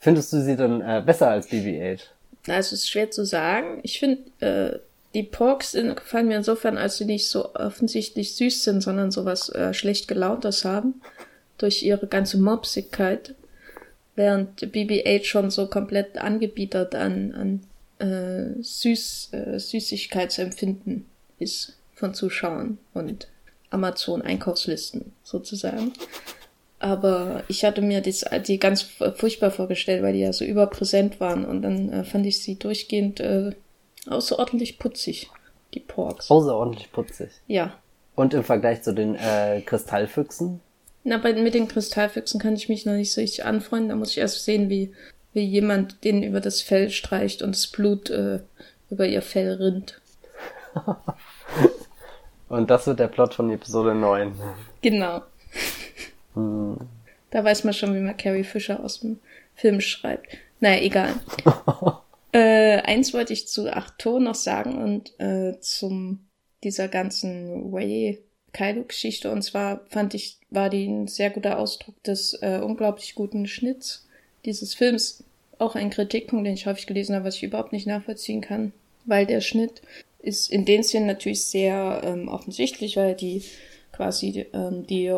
findest du sie dann äh, besser als BB-8? Also es ist schwer zu sagen. Ich finde, äh, die Porks gefallen mir insofern, als sie nicht so offensichtlich süß sind, sondern sowas äh, schlecht gelauntes haben. Durch ihre ganze Mopsigkeit während BB-8 schon so komplett angebietert an, an äh, Süß, äh, Süßigkeitsempfinden ist von Zuschauern und Amazon-Einkaufslisten sozusagen. Aber ich hatte mir das, die ganz furchtbar vorgestellt, weil die ja so überpräsent waren und dann äh, fand ich sie durchgehend äh, außerordentlich putzig, die Porks. Außerordentlich putzig. Ja. Und im Vergleich zu den äh, Kristallfüchsen? Na, bei, mit den Kristallfüchsen kann ich mich noch nicht so richtig anfreunden. Da muss ich erst sehen, wie, wie jemand denen über das Fell streicht und das Blut äh, über ihr Fell rinnt. und das wird der Plot von Episode 9. Genau. Hm. Da weiß man schon, wie man Carrie Fisher aus dem Film schreibt. Naja, egal. äh, eins wollte ich zu Arto noch sagen und äh, zum dieser ganzen Way Kaido-Geschichte. Und zwar fand ich, war die ein sehr guter Ausdruck des äh, unglaublich guten Schnitts dieses Films. Auch ein Kritikpunkt, den ich häufig gelesen habe, was ich überhaupt nicht nachvollziehen kann. Weil der Schnitt ist in den Szenen natürlich sehr ähm, offensichtlich, weil die quasi ähm, die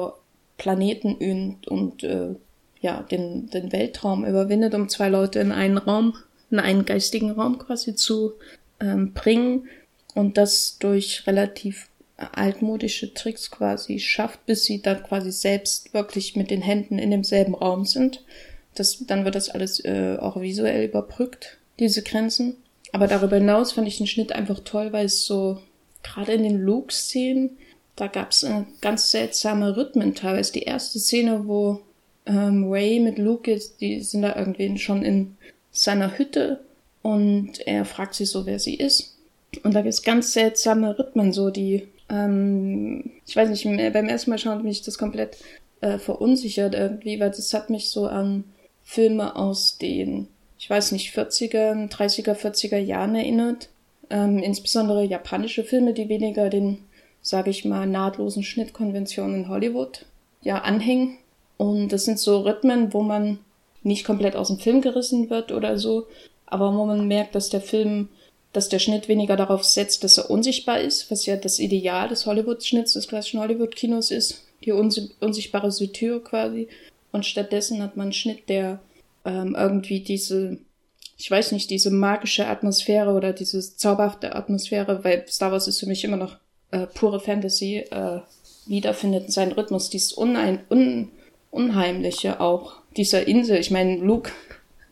Planeten und, und äh, ja, den, den Weltraum überwindet, um zwei Leute in einen Raum, in einen geistigen Raum quasi zu ähm, bringen und das durch relativ altmodische Tricks quasi schafft, bis sie dann quasi selbst wirklich mit den Händen in demselben Raum sind. Das, dann wird das alles äh, auch visuell überbrückt, diese Grenzen. Aber darüber hinaus fand ich den Schnitt einfach toll, weil es so, gerade in den Luke-Szenen, da gab es äh, ganz seltsame Rhythmen teilweise. Die erste Szene, wo ähm, Ray mit Luke ist, die sind da irgendwie schon in seiner Hütte und er fragt sie so, wer sie ist. Und da gibt es ganz seltsame Rhythmen, so die ähm, ich weiß nicht, beim ersten Mal schauen mich das komplett äh, verunsichert irgendwie, weil das hat mich so an Filme aus den, ich weiß nicht, 40er, 30er, 40er Jahren erinnert. Ähm, insbesondere japanische Filme, die weniger den, sage ich mal, nahtlosen Schnittkonventionen in Hollywood ja anhängen. Und das sind so Rhythmen, wo man nicht komplett aus dem Film gerissen wird oder so, aber wo man merkt, dass der Film dass der Schnitt weniger darauf setzt, dass er unsichtbar ist, was ja das Ideal des Hollywood-Schnitts, des klassischen Hollywood-Kinos ist, die uns unsichtbare Suture quasi. Und stattdessen hat man einen Schnitt, der ähm, irgendwie diese, ich weiß nicht, diese magische Atmosphäre oder diese zauberhafte Atmosphäre, weil Star Wars ist für mich immer noch äh, pure Fantasy, äh, wiederfindet in seinen Rhythmus, dieses Unein, un, Unheimliche auch dieser Insel. Ich meine, Luke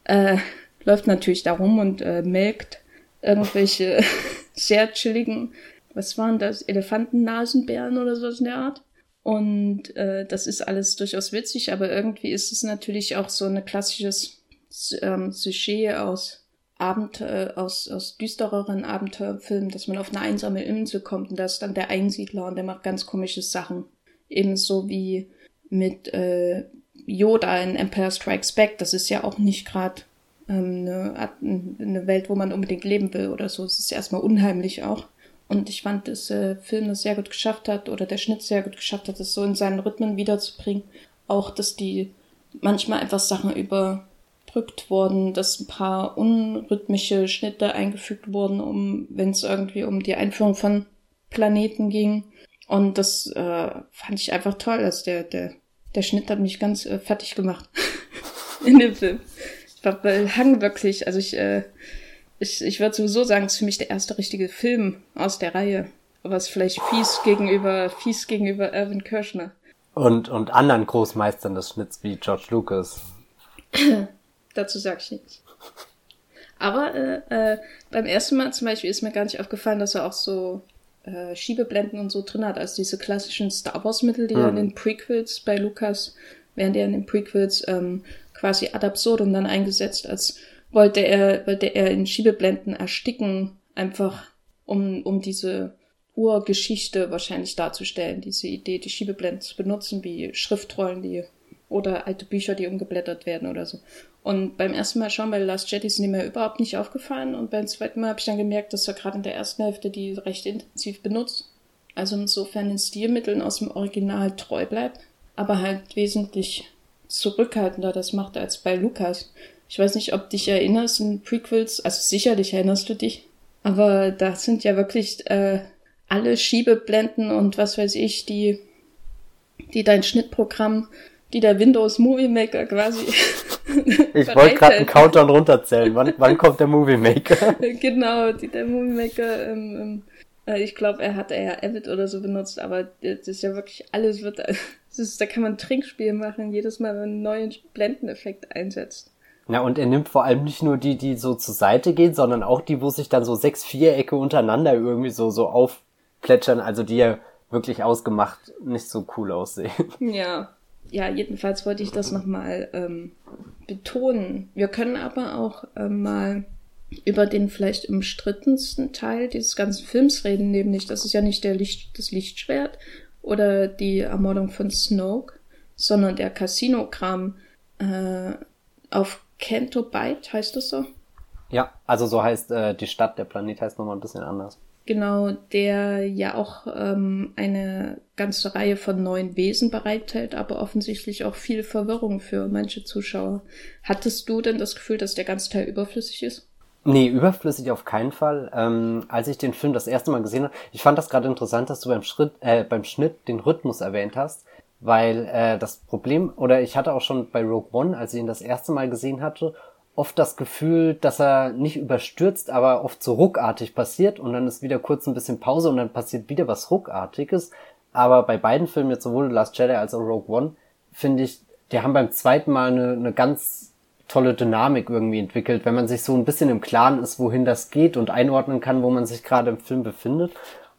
äh, läuft natürlich da rum und äh, melkt irgendwelche sehr chilligen, was waren das, Elefantennasenbären oder so in der Art. Und äh, das ist alles durchaus witzig, aber irgendwie ist es natürlich auch so ein klassisches ähm, Sujet aus Abenteuer, aus, aus düstereren Abenteuerfilmen, dass man auf eine einsame Insel kommt und da ist dann der Einsiedler und der macht ganz komische Sachen. Ebenso wie mit äh, Yoda in Empire Strikes Back. Das ist ja auch nicht gerade ähm, eine, eine Welt, wo man unbedingt leben will oder so. Es ist erstmal unheimlich auch. Und ich fand, dass der Film das sehr gut geschafft hat oder der Schnitt sehr gut geschafft hat, das so in seinen Rhythmen wiederzubringen. Auch, dass die manchmal einfach Sachen überbrückt wurden, dass ein paar unrhythmische Schnitte eingefügt wurden, um, wenn es irgendwie um die Einführung von Planeten ging. Und das äh, fand ich einfach toll. Also der, der, der Schnitt hat mich ganz äh, fertig gemacht in dem Film hang wirklich, also ich, äh, ich, ich würde sowieso sagen, es ist für mich der erste richtige Film aus der Reihe. Aber es ist vielleicht fies gegenüber, fies gegenüber Irvin Kirschner. Und, und anderen Großmeistern des Schnitts wie George Lucas. Dazu sag ich nichts. Aber äh, äh, beim ersten Mal zum Beispiel ist mir gar nicht aufgefallen, dass er auch so äh, Schiebeblenden und so drin hat, als diese klassischen Star Wars-Mittel, die hm. er in den Prequels bei Lucas, während er in den Prequels ähm, quasi ad absurdum dann eingesetzt, als wollte er, wollte er in Schiebeblenden ersticken, einfach um, um diese Urgeschichte wahrscheinlich darzustellen, diese Idee, die Schiebeblenden zu benutzen, wie Schriftrollen, die oder alte Bücher, die umgeblättert werden oder so. Und beim ersten Mal schauen bei Last Jedi sind mir überhaupt nicht aufgefallen und beim zweiten Mal habe ich dann gemerkt, dass er gerade in der ersten Hälfte die recht intensiv benutzt. Also insofern den Stilmitteln aus dem Original treu bleibt, aber halt wesentlich zurückhaltender das macht als bei Lukas. Ich weiß nicht, ob dich erinnerst in Prequels, also sicherlich erinnerst du dich, aber da sind ja wirklich äh, alle Schiebeblenden und was weiß ich, die, die dein Schnittprogramm, die der Windows Movie Maker quasi. ich wollte gerade einen Countdown runterzählen. Wann, wann kommt der Movie Maker? genau, die der Movie Maker ähm, ähm, äh, ich glaube, er hat eher Avid oder so benutzt, aber das ist ja wirklich alles wird, ist, da kann man ein Trinkspiel machen, jedes Mal, wenn man einen neuen Blendeneffekt einsetzt. Ja, und er nimmt vor allem nicht nur die, die so zur Seite gehen, sondern auch die, wo sich dann so sechs Vierecke untereinander irgendwie so, so aufplätschern, also die ja wirklich ausgemacht nicht so cool aussehen. Ja. Ja, jedenfalls wollte ich das nochmal ähm, betonen. Wir können aber auch ähm, mal über den vielleicht umstrittensten Teil dieses ganzen Films reden, nämlich das ist ja nicht der Licht, das Lichtschwert oder die Ermordung von Snoke, sondern der Casino-Kram äh, auf Canto Bight, heißt das so? Ja, also so heißt äh, die Stadt, der Planet heißt nochmal ein bisschen anders. Genau, der ja auch ähm, eine ganze Reihe von neuen Wesen bereithält, aber offensichtlich auch viel Verwirrung für manche Zuschauer. Hattest du denn das Gefühl, dass der ganze Teil überflüssig ist? Nee, überflüssig auf keinen Fall. Ähm, als ich den Film das erste Mal gesehen habe, ich fand das gerade interessant, dass du beim Schritt, äh, beim Schnitt den Rhythmus erwähnt hast. weil äh, das Problem, oder ich hatte auch schon bei Rogue One, als ich ihn das erste Mal gesehen hatte, oft das Gefühl, dass er nicht überstürzt, aber oft so ruckartig passiert und dann ist wieder kurz ein bisschen Pause und dann passiert wieder was ruckartiges. Aber bei beiden Filmen, jetzt sowohl Last Jedi als auch Rogue One, finde ich, die haben beim zweiten Mal eine, eine ganz tolle Dynamik irgendwie entwickelt, wenn man sich so ein bisschen im Klaren ist, wohin das geht und einordnen kann, wo man sich gerade im Film befindet.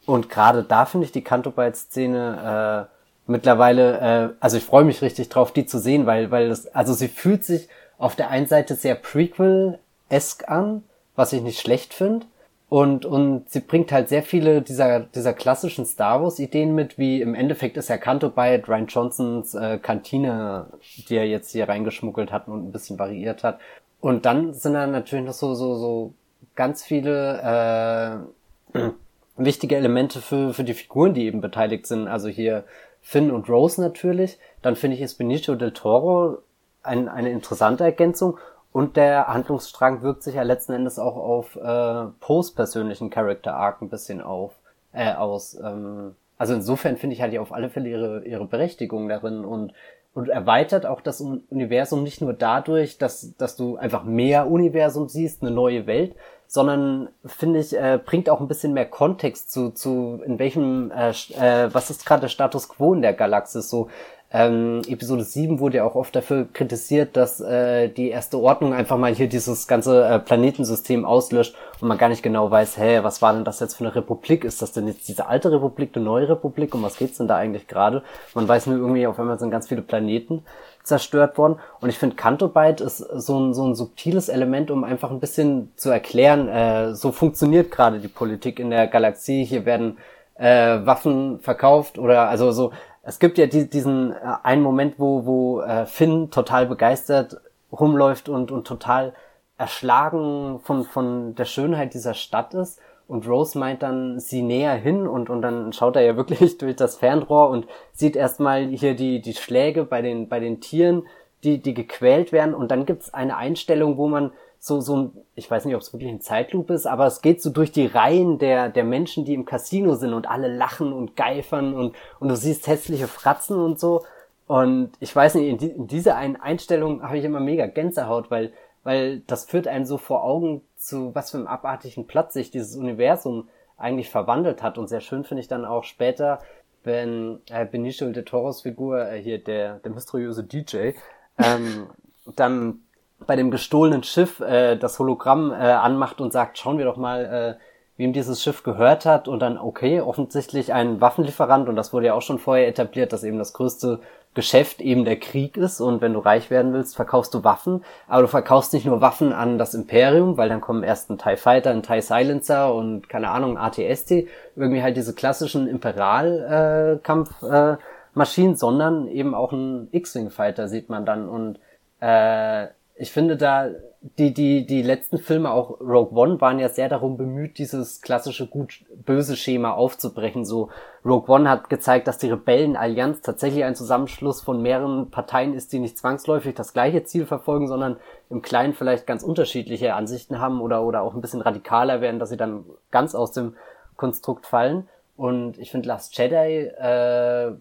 Und gerade da finde ich die Canto Szene äh, mittlerweile, äh, also ich freue mich richtig drauf, die zu sehen, weil, weil das, also sie fühlt sich auf der einen Seite sehr Prequel-esque an, was ich nicht schlecht finde. Und, und sie bringt halt sehr viele dieser, dieser klassischen Star Wars Ideen mit, wie im Endeffekt ist ja Kanto bei Ryan Johnsons äh, Kantine, die er jetzt hier reingeschmuggelt hat und ein bisschen variiert hat. Und dann sind da natürlich noch so, so, so ganz viele äh, wichtige Elemente für, für die Figuren, die eben beteiligt sind. Also hier Finn und Rose natürlich. Dann finde ich ist Benicio del Toro ein, eine interessante Ergänzung. Und der Handlungsstrang wirkt sich ja letzten Endes auch auf äh, Poes persönlichen Character Arc ein bisschen auf, äh, aus. Ähm, also insofern finde ich halt auf alle Fälle ihre, ihre Berechtigung darin und, und erweitert auch das Universum nicht nur dadurch, dass, dass du einfach mehr Universum siehst, eine neue Welt, sondern finde ich, äh, bringt auch ein bisschen mehr Kontext zu, zu in welchem, äh, äh, was ist gerade der Status quo in der Galaxis so, ähm, Episode 7 wurde ja auch oft dafür kritisiert, dass äh, die erste Ordnung einfach mal hier dieses ganze äh, Planetensystem auslöscht und man gar nicht genau weiß, hä, was war denn das jetzt für eine Republik? Ist das denn jetzt diese alte Republik, eine neue Republik? Um was geht's denn da eigentlich gerade? Man weiß nur irgendwie, auf einmal sind ganz viele Planeten zerstört worden. Und ich finde, Cantobite ist so ein, so ein subtiles Element, um einfach ein bisschen zu erklären, äh, so funktioniert gerade die Politik in der Galaxie. Hier werden äh, Waffen verkauft oder also so es gibt ja die, diesen äh, einen Moment, wo, wo äh, Finn total begeistert rumläuft und, und total erschlagen von, von der Schönheit dieser Stadt ist. Und Rose meint dann sie näher hin und, und dann schaut er ja wirklich durch das Fernrohr und sieht erstmal hier die, die Schläge bei den, bei den Tieren, die, die gequält werden. Und dann gibt's eine Einstellung, wo man so, so ich weiß nicht, ob es wirklich ein Zeitloop ist, aber es geht so durch die Reihen der, der Menschen, die im Casino sind und alle lachen und geifern und, und du siehst hässliche Fratzen und so. Und ich weiß nicht, in, die, in dieser einen Einstellung habe ich immer mega Gänsehaut, weil, weil das führt einem so vor Augen zu, was für einem abartigen Platz sich dieses Universum eigentlich verwandelt hat. Und sehr schön finde ich dann auch später, wenn äh, Benicio de Toros Figur, äh, hier der, der mysteriöse DJ, ähm, dann bei dem gestohlenen Schiff äh, das Hologramm äh, anmacht und sagt, schauen wir doch mal, äh, wem dieses Schiff gehört hat. Und dann, okay, offensichtlich ein Waffenlieferant. Und das wurde ja auch schon vorher etabliert, dass eben das größte Geschäft eben der Krieg ist. Und wenn du reich werden willst, verkaufst du Waffen, aber du verkaufst nicht nur Waffen an das Imperium, weil dann kommen erst ein TIE Fighter, ein TIE Silencer und keine Ahnung, ATST, irgendwie halt diese klassischen Imperial-Kampfmaschinen, äh, äh, sondern eben auch ein X-Wing Fighter sieht man dann. Und äh, ich finde da, die, die, die letzten Filme, auch Rogue One, waren ja sehr darum bemüht, dieses klassische gut-böse Schema aufzubrechen. So, Rogue One hat gezeigt, dass die Rebellenallianz tatsächlich ein Zusammenschluss von mehreren Parteien ist, die nicht zwangsläufig das gleiche Ziel verfolgen, sondern im Kleinen vielleicht ganz unterschiedliche Ansichten haben oder, oder auch ein bisschen radikaler werden, dass sie dann ganz aus dem Konstrukt fallen. Und ich finde, Last Jedi äh,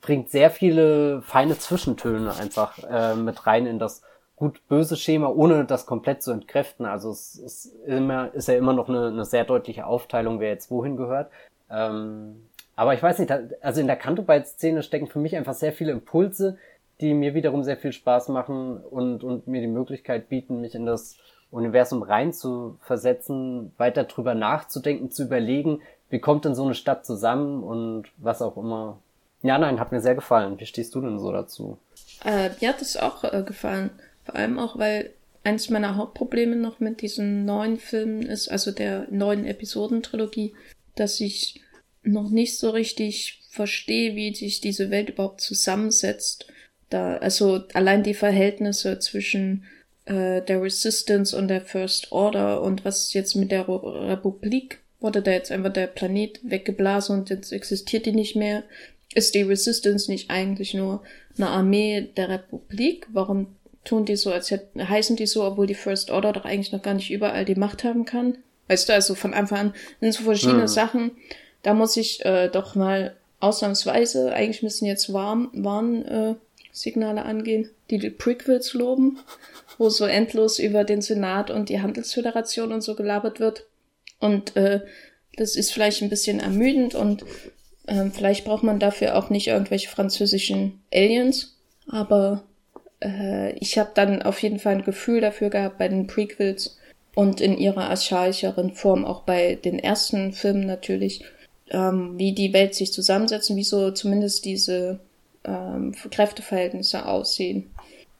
bringt sehr viele feine Zwischentöne einfach äh, mit rein in das gut-böse Schema, ohne das komplett zu entkräften. Also es ist immer, ist ja immer noch eine, eine sehr deutliche Aufteilung, wer jetzt wohin gehört. Ähm, aber ich weiß nicht, also in der Kanto-Byte-Szene stecken für mich einfach sehr viele Impulse, die mir wiederum sehr viel Spaß machen und, und mir die Möglichkeit bieten, mich in das Universum rein zu versetzen, weiter drüber nachzudenken, zu überlegen, wie kommt denn so eine Stadt zusammen und was auch immer. Ja, nein, hat mir sehr gefallen. Wie stehst du denn so dazu? Äh, mir hat es auch äh, gefallen. Vor allem auch, weil eins meiner Hauptprobleme noch mit diesen neuen Filmen ist, also der neuen Episodentrilogie, dass ich noch nicht so richtig verstehe, wie sich diese Welt überhaupt zusammensetzt. Da, also allein die Verhältnisse zwischen äh, der Resistance und der First Order und was jetzt mit der Republik wurde da jetzt einfach der Planet weggeblasen und jetzt existiert die nicht mehr. Ist die Resistance nicht eigentlich nur eine Armee der Republik? Warum tun die so, als hätten, heißen die so, obwohl die First Order doch eigentlich noch gar nicht überall die Macht haben kann. Weißt du, also von Anfang an sind so verschiedene mhm. Sachen. Da muss ich äh, doch mal ausnahmsweise, eigentlich müssen jetzt warm, Warnsignale äh, angehen, die die Prequels loben, wo so endlos über den Senat und die Handelsföderation und so gelabert wird. Und äh, das ist vielleicht ein bisschen ermüdend und äh, vielleicht braucht man dafür auch nicht irgendwelche französischen Aliens. Aber äh, ich habe dann auf jeden Fall ein Gefühl dafür gehabt bei den Prequels und in ihrer archaischeren Form auch bei den ersten Filmen natürlich, ähm, wie die Welt sich zusammensetzt und wie so zumindest diese ähm, Kräfteverhältnisse aussehen.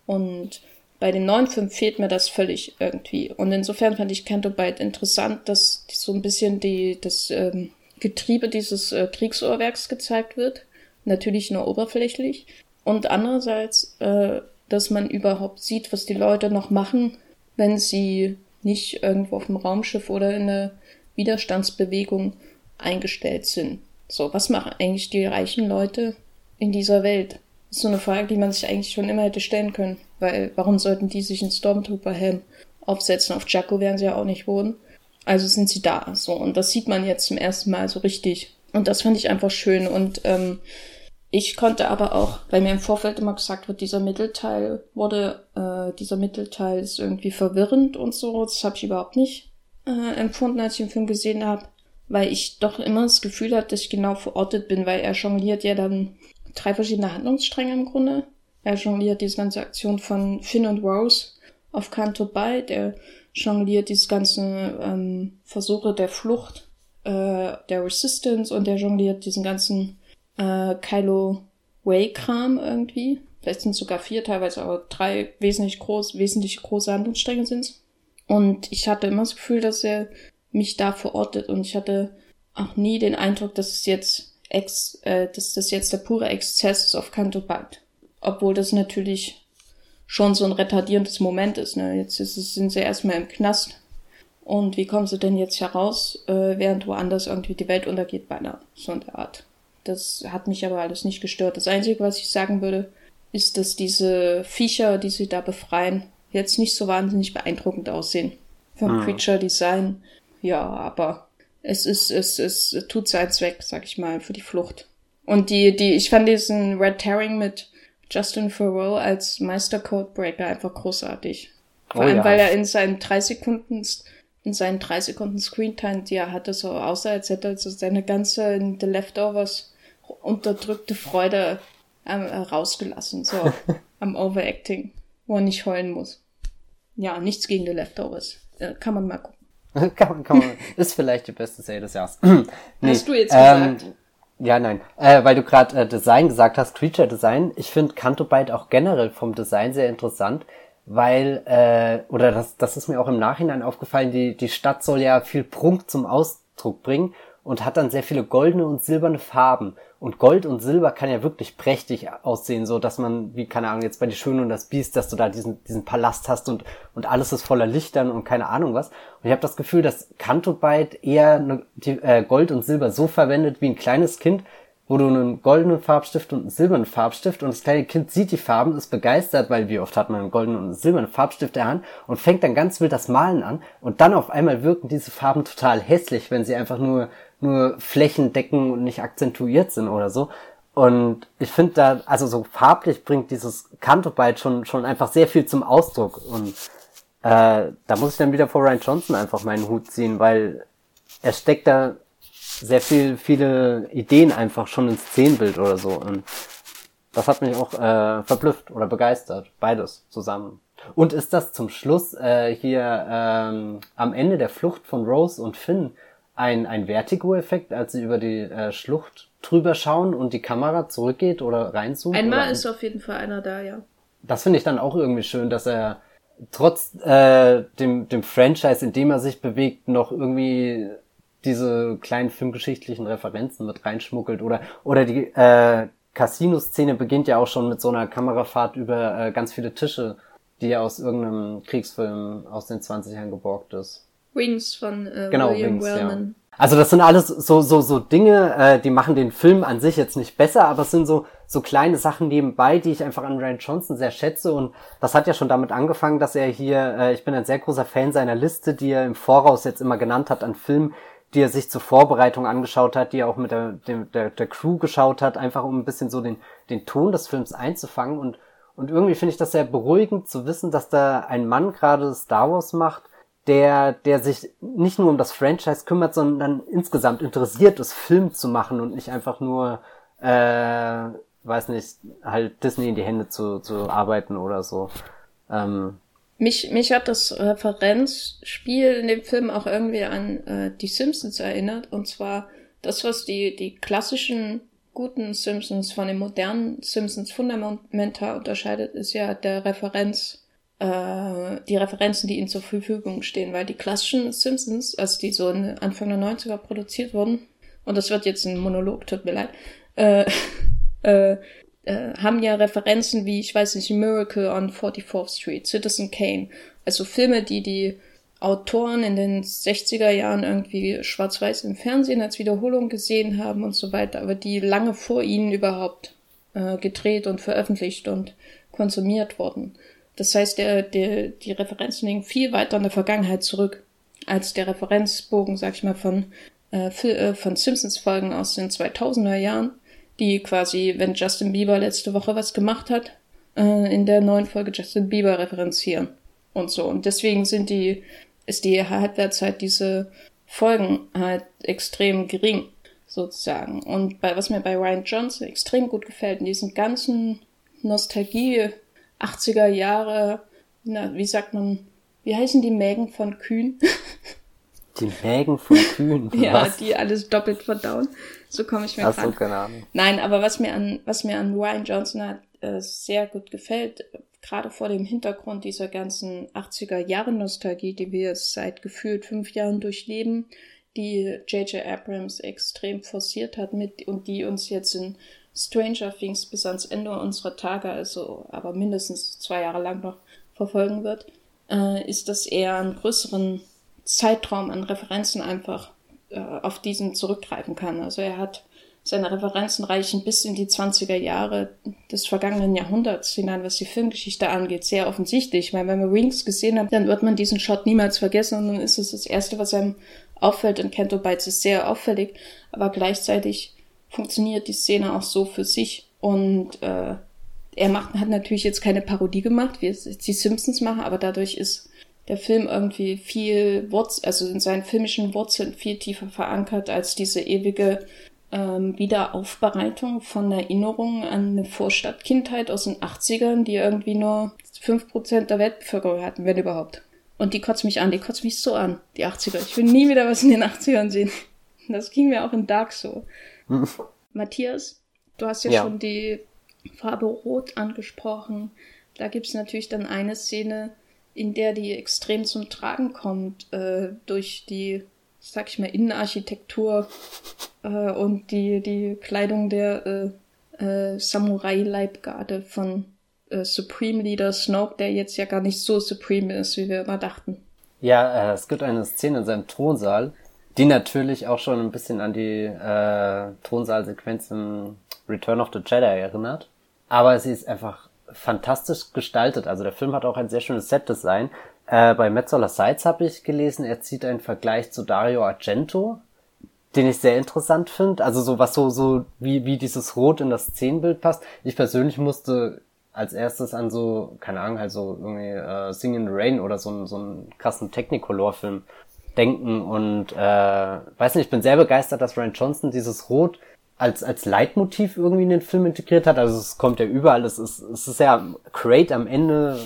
Und bei den neuen Filmen fehlt mir das völlig irgendwie. Und insofern fand ich Canto Bite interessant, dass so ein bisschen die, das ähm, Getriebe dieses äh, Kriegsuhrwerks gezeigt wird. Natürlich nur oberflächlich. Und andererseits, äh, dass man überhaupt sieht, was die Leute noch machen, wenn sie nicht irgendwo auf dem Raumschiff oder in einer Widerstandsbewegung eingestellt sind. So, was machen eigentlich die reichen Leute in dieser Welt? Das ist so eine Frage, die man sich eigentlich schon immer hätte stellen können. Weil, warum sollten die sich einen Stormtrooper-Helm aufsetzen? Auf Jakku wären sie ja auch nicht wohnen. Also sind sie da. So, und das sieht man jetzt zum ersten Mal so richtig. Und das fand ich einfach schön. Und ähm, ich konnte aber auch, weil mir im Vorfeld immer gesagt wird, dieser Mittelteil wurde, äh, dieser Mittelteil ist irgendwie verwirrend und so. Das habe ich überhaupt nicht äh, empfunden, als ich den Film gesehen habe weil ich doch immer das Gefühl hatte, dass ich genau verortet bin, weil er jongliert ja dann drei verschiedene Handlungsstränge im Grunde. Er jongliert diese ganze Aktion von Finn und Rose auf Kanto bei, der jongliert diese ganzen ähm, Versuche der Flucht, äh, der Resistance und der jongliert diesen ganzen äh, Kylo Way-Kram irgendwie. Vielleicht sind es sogar vier, teilweise aber drei wesentlich groß, wesentlich große Handlungsstränge sind Und ich hatte immer das Gefühl, dass er mich da verortet und ich hatte auch nie den Eindruck, dass es jetzt ex, äh, dass das jetzt der pure Exzess ist auf Kanto Bite. Obwohl das natürlich schon so ein retardierendes Moment ist. Ne? Jetzt ist sind sie erstmal im Knast. Und wie kommen sie denn jetzt heraus, äh, während woanders irgendwie die Welt untergeht beinahe? So in der Art. Das hat mich aber alles nicht gestört. Das Einzige, was ich sagen würde, ist, dass diese Viecher, die sie da befreien, jetzt nicht so wahnsinnig beeindruckend aussehen. Vom mhm. Creature Design ja, aber es ist, es, es tut seinen Zweck, sag ich mal, für die Flucht. Und die, die, ich fand diesen Red Herring mit Justin Thoreau als Meister Codebreaker einfach großartig. Vor oh, allem, ja. weil er in seinen drei Sekunden, in seinen drei Sekunden Screentime, die er hatte, so aussah, als hätte er so seine ganze in The Leftovers unterdrückte Freude ähm, rausgelassen, so am Overacting, wo er nicht heulen muss. Ja, nichts gegen The Leftovers. Äh, kann man mal gucken. kann man, kann man, ist vielleicht die beste Serie des Jahres. nee, hast du jetzt ähm, gesagt? Ja, nein. Äh, weil du gerade äh, Design gesagt hast, Creature Design. Ich finde Canto Byte auch generell vom Design sehr interessant, weil, äh, oder das, das ist mir auch im Nachhinein aufgefallen, die, die Stadt soll ja viel Prunk zum Ausdruck bringen und hat dann sehr viele goldene und silberne Farben. Und Gold und Silber kann ja wirklich prächtig aussehen, so dass man, wie keine Ahnung, jetzt bei Die Schöne und das Biest, dass du da diesen, diesen Palast hast und, und alles ist voller Lichtern und keine Ahnung was. Und ich habe das Gefühl, dass Canto Byte eher ne, die, äh, Gold und Silber so verwendet wie ein kleines Kind, wo du einen goldenen Farbstift und einen silbernen Farbstift und das kleine Kind sieht die Farben, ist begeistert, weil wie oft hat man einen goldenen und einen silbernen Farbstift in der Hand und fängt dann ganz wild das Malen an und dann auf einmal wirken diese Farben total hässlich, wenn sie einfach nur nur flächendeckend und nicht akzentuiert sind oder so. Und ich finde da, also so farblich bringt dieses Kanto-Byte schon, schon einfach sehr viel zum Ausdruck. Und äh, da muss ich dann wieder vor Ryan Johnson einfach meinen Hut ziehen, weil er steckt da sehr viel, viele Ideen einfach schon ins Szenenbild oder so. Und das hat mich auch äh, verblüfft oder begeistert. Beides zusammen. Und ist das zum Schluss äh, hier ähm, am Ende der Flucht von Rose und Finn ein, ein Vertigo-Effekt, als sie über die äh, Schlucht drüber schauen und die Kamera zurückgeht oder reinzoomt? Einmal oder? ist auf jeden Fall einer da, ja. Das finde ich dann auch irgendwie schön, dass er trotz äh, dem, dem Franchise, in dem er sich bewegt, noch irgendwie diese kleinen filmgeschichtlichen Referenzen mit reinschmuggelt oder oder die äh, Casino-Szene beginnt ja auch schon mit so einer Kamerafahrt über äh, ganz viele Tische, die ja aus irgendeinem Kriegsfilm aus den 20ern geborgt ist. Wings von äh, genau, William Wings, Wellman. Ja. Also das sind alles so so so Dinge, äh, die machen den Film an sich jetzt nicht besser, aber es sind so so kleine Sachen nebenbei, die ich einfach an Ryan Johnson sehr schätze und das hat ja schon damit angefangen, dass er hier, äh, ich bin ein sehr großer Fan seiner Liste, die er im Voraus jetzt immer genannt hat an Filmen, die er sich zur Vorbereitung angeschaut hat, die er auch mit der, dem, der, der Crew geschaut hat, einfach um ein bisschen so den, den Ton des Films einzufangen. Und, und irgendwie finde ich das sehr beruhigend zu wissen, dass da ein Mann gerade Star Wars macht, der, der sich nicht nur um das Franchise kümmert, sondern insgesamt interessiert ist, Film zu machen und nicht einfach nur, äh, weiß nicht, halt Disney in die Hände zu, zu arbeiten oder so. Ähm, mich, mich hat das Referenzspiel in dem Film auch irgendwie an äh, die Simpsons erinnert. Und zwar das, was die, die klassischen guten Simpsons von den modernen Simpsons fundamental unterscheidet, ist ja der Referenz, äh, die Referenzen, die ihnen zur Verfügung stehen. Weil die klassischen Simpsons, also die so Anfang der 90er produziert wurden, und das wird jetzt ein Monolog, tut mir leid, äh, äh, äh, haben ja Referenzen wie, ich weiß nicht, Miracle on 44th Street, Citizen Kane. Also Filme, die die Autoren in den 60er Jahren irgendwie schwarz-weiß im Fernsehen als Wiederholung gesehen haben und so weiter, aber die lange vor ihnen überhaupt äh, gedreht und veröffentlicht und konsumiert wurden. Das heißt, der, der, die Referenzen liegen viel weiter in der Vergangenheit zurück als der Referenzbogen, sag ich mal, von, äh, äh von Simpsons-Folgen aus den 2000er Jahren die quasi, wenn Justin Bieber letzte Woche was gemacht hat, äh, in der neuen Folge Justin Bieber referenzieren und so. Und deswegen sind die, ist die Halbwertszeit diese Folgen halt extrem gering, sozusagen. Und bei, was mir bei Ryan Johnson extrem gut gefällt, in diesen ganzen Nostalgie 80er Jahre, na, wie sagt man, wie heißen die Mägen von Kühen? Die Mägen von Kühen. ja, was? die alles doppelt verdauen. So komme ich mir Ach so, keine Ahnung. Nein, aber was mir an, was mir an Ryan Johnson hat, äh, sehr gut gefällt, gerade vor dem Hintergrund dieser ganzen 80er Jahre Nostalgie, die wir seit gefühlt fünf Jahren durchleben, die J.J. Abrams extrem forciert hat mit und die uns jetzt in Stranger Things bis ans Ende unserer Tage, also aber mindestens zwei Jahre lang noch verfolgen wird, äh, ist, dass er einen größeren Zeitraum an Referenzen einfach äh, auf diesen zurückgreifen kann. Also er hat seine Referenzen reichen bis in die 20er Jahre des vergangenen Jahrhunderts hinein, was die Filmgeschichte angeht, sehr offensichtlich. Ich meine, wenn man Rings gesehen hat, dann wird man diesen Shot niemals vergessen und dann ist es das Erste, was einem auffällt. Und Kento Bites ist sehr auffällig, aber gleichzeitig funktioniert die Szene auch so für sich und äh, er macht, hat natürlich jetzt keine Parodie gemacht, wie es die Simpsons machen, aber dadurch ist der Film irgendwie viel Wurz, also in seinen filmischen Wurzeln viel tiefer verankert als diese ewige ähm, Wiederaufbereitung von Erinnerungen an eine Vorstadtkindheit aus den 80ern, die irgendwie nur 5% der Weltbevölkerung hatten, wenn überhaupt. Und die kotzt mich an, die kotzt mich so an, die 80er. Ich will nie wieder was in den 80ern sehen. Das ging mir auch in Dark so. Matthias, du hast ja, ja, schon die Farbe Rot angesprochen. Da gibt's natürlich dann eine Szene, in der die extrem zum Tragen kommt äh, durch die, sag ich mal, Innenarchitektur äh, und die, die Kleidung der äh, äh, Samurai-Leibgarde von äh, Supreme Leader Snoke, der jetzt ja gar nicht so supreme ist, wie wir immer dachten. Ja, äh, es gibt eine Szene in seinem Thronsaal, die natürlich auch schon ein bisschen an die äh, Thronsaalsequenz in Return of the Jedi erinnert. Aber sie ist einfach fantastisch gestaltet. Also der Film hat auch ein sehr schönes Setdesign. Äh, bei Metzola Sides habe ich gelesen, er zieht einen Vergleich zu Dario Argento, den ich sehr interessant finde. Also so was so, so wie, wie dieses Rot in das Szenenbild passt. Ich persönlich musste als erstes an so, keine Ahnung, halt so irgendwie äh, Sing in the Rain oder so, so einen krassen Technicolor-Film denken und äh, weiß nicht, ich bin sehr begeistert, dass Ryan Johnson dieses Rot als, als Leitmotiv irgendwie in den Film integriert hat. Also es kommt ja überall, es ist, es ist ja great am Ende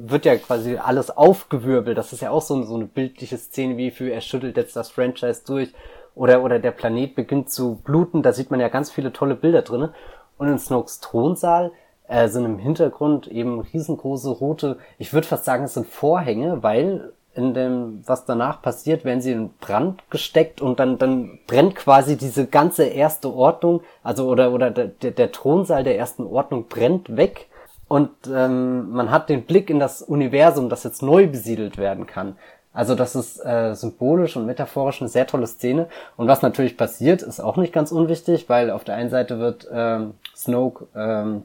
wird ja quasi alles aufgewirbelt. Das ist ja auch so, so eine bildliche Szene wie für er schüttelt jetzt das Franchise durch oder, oder der Planet beginnt zu bluten. Da sieht man ja ganz viele tolle Bilder drinne. Und in Snokes Thronsaal äh, sind im Hintergrund eben riesengroße rote, ich würde fast sagen, es sind Vorhänge, weil in dem, was danach passiert, werden sie in Brand gesteckt und dann, dann brennt quasi diese ganze erste Ordnung, also oder, oder der, der Thronsaal der ersten Ordnung brennt weg und ähm, man hat den Blick in das Universum, das jetzt neu besiedelt werden kann. Also das ist äh, symbolisch und metaphorisch eine sehr tolle Szene. Und was natürlich passiert, ist auch nicht ganz unwichtig, weil auf der einen Seite wird ähm, Snoke ähm,